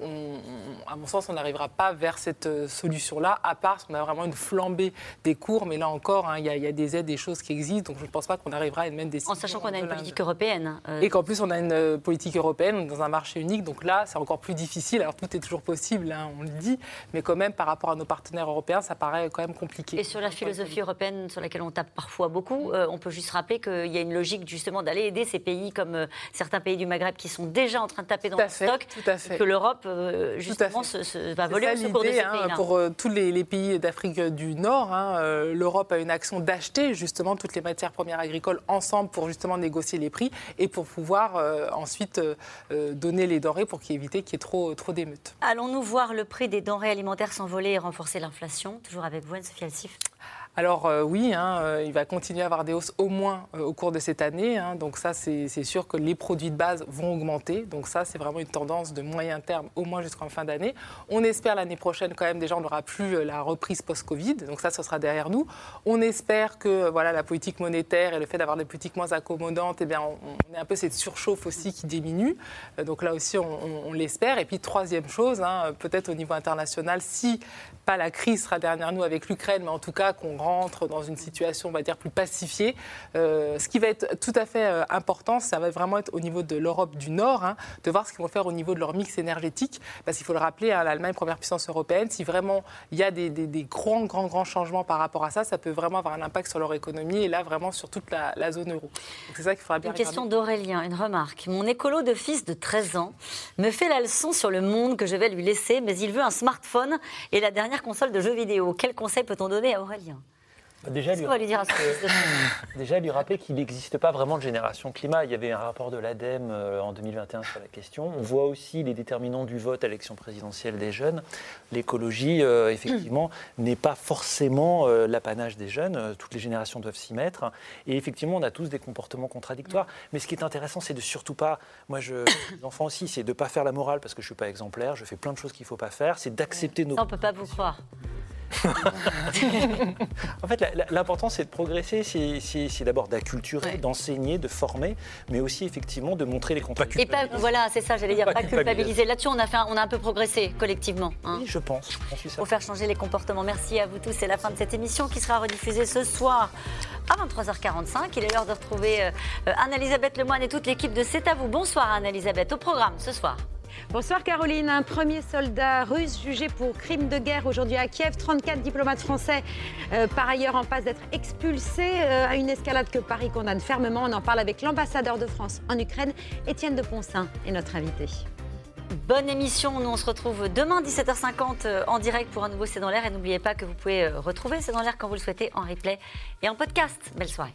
Speaker 5: à mon sens, on n'arrivera pas vers cette euh, solution-là, à part si on a vraiment une flambée des cours. Mais là encore, hein, il y, a des aides, des choses qui existent. Donc, je ne pense pas qu'on arrivera à une même décision.
Speaker 1: En sachant qu'on a une politique européenne.
Speaker 5: Euh, et qu'en plus, on a une euh, politique européenne dans un marché unique. Donc là, c'est encore plus difficile. Alors, tout est toujours possible, hein, on le dit. Mais quand même, par rapport à nos partenaires européens, ça paraît quand même compliqué.
Speaker 1: Et sur la philosophie européenne sur laquelle on tape parfois beaucoup, euh, on peut juste rappeler qu'il y a une logique justement d'aller aider ces pays comme euh, certains pays du Maghreb qui sont déjà en train de taper dans le stock, que l'Europe euh, justement se, va voler au secours de ces
Speaker 5: hein, Pour tous les, pays d'Afrique du Nord, hein, l'Europe a une action d'acheter justement toutes les matières premières agricoles ensemble pour justement négocier les prix et pour pouvoir ensuite donner les denrées pour éviter qu'il y ait trop, trop d'émeutes.
Speaker 1: Allons-nous voir le prix des denrées alimentaires s'envoler et renforcer l'inflation? Toujours avec vous, Anne-Sophie Alsif
Speaker 5: alors euh, oui, hein, euh, il va continuer à avoir des hausses au moins euh, au cours de cette année. Hein. donc ça, c'est sûr que les produits de base vont augmenter. Donc ça, c'est vraiment une tendance de moyen terme, au moins jusqu'en fin d'année. On espère l'année prochaine quand même déjà, on n'aura plus la reprise post-Covid. Donc ça, ce sera derrière nous. On espère que voilà, la politique monétaire et le fait d'avoir des politiques moins accommodantes, eh bien, on, est un peu cette surchauffe aussi qui diminue. donc là aussi, on, l'espère. Et puis troisième chose, hein, peut-être au niveau international, si pas la crise sera derrière nous avec l'Ukraine, mais en tout cas qu'on rentre dans une situation, on va dire, plus pacifiée. ce qui va être tout à fait important, ça va vraiment être au niveau de l'Europe du Nord, hein, de voir ce qu'ils vont faire au niveau de leur mix énergétique. Parce qu'il faut le rappeler, hein, l'Allemagne, première puissance européenne, si vraiment il y a des, grands, grands, grands changements par rapport à ça, ça peut vraiment avoir un impact sur leur économie et là, vraiment sur toute la, zone euro.
Speaker 1: C'est ça qu'il faudra bien Une question d'Aurélien, une remarque. Mon écolo de fils de 13 ans me fait la leçon sur le monde que je vais lui laisser, mais il veut un smartphone et la dernière console de jeux vidéo. Quel conseil peut-on donner à Aurélien?
Speaker 4: Déjà, lui, lui dire déjà, lui rappeler qu'il n'existe pas vraiment de génération climat. Il y avait un rapport de l'ADEME euh, en 2021 sur la question. On voit aussi les déterminants du vote à l'élection présidentielle des jeunes. L'écologie, euh, effectivement, n'est pas forcément euh, l'apanage des jeunes. Toutes les générations doivent s'y mettre. Et effectivement, on a tous des comportements contradictoires. Mais ce qui est intéressant, c'est de surtout pas. Moi, je, l'enfant aussi, c'est de ne pas faire la morale parce que je ne suis pas exemplaire. Je fais plein de choses qu'il ne faut pas faire. C'est d'accepter nos.
Speaker 1: Ça, on ne peut pas vous croire.
Speaker 4: En fait, l'important, c'est de progresser, c'est d'abord d'acculturer, d'enseigner, de former, mais aussi effectivement de montrer les contrats.
Speaker 1: Et pas, voilà, c'est ça, j'allais dire, pas, culpabiliser. Là-dessus, on, a fait on a un peu progressé collectivement.
Speaker 4: Hein. Oui, je pense.
Speaker 1: Pour faire changer les comportements. Merci à vous tous. C'est la fin de cette émission qui sera rediffusée ce soir à 23h45. Il est l'heure de retrouver euh, Anne-Elisabeth Lemoine et toute l'équipe de C'est à vous. Bonsoir Anne-Elisabeth. Au programme ce soir.
Speaker 20: Bonsoir Caroline. Un premier soldat russe jugé pour crime de guerre aujourd'hui à Kiev. 34 diplomates français, euh, par ailleurs, en passe d'être expulsés euh, à une escalade que Paris condamne fermement. On en parle avec l'ambassadeur de France en Ukraine, Étienne de Poncin, est notre invité.
Speaker 1: Bonne émission, nous on se retrouve demain 17h50 euh, en direct pour un nouveau C'est dans l'air et n'oubliez pas que vous pouvez retrouver C'est dans l'air quand vous le souhaitez en replay et en podcast. Belle soirée.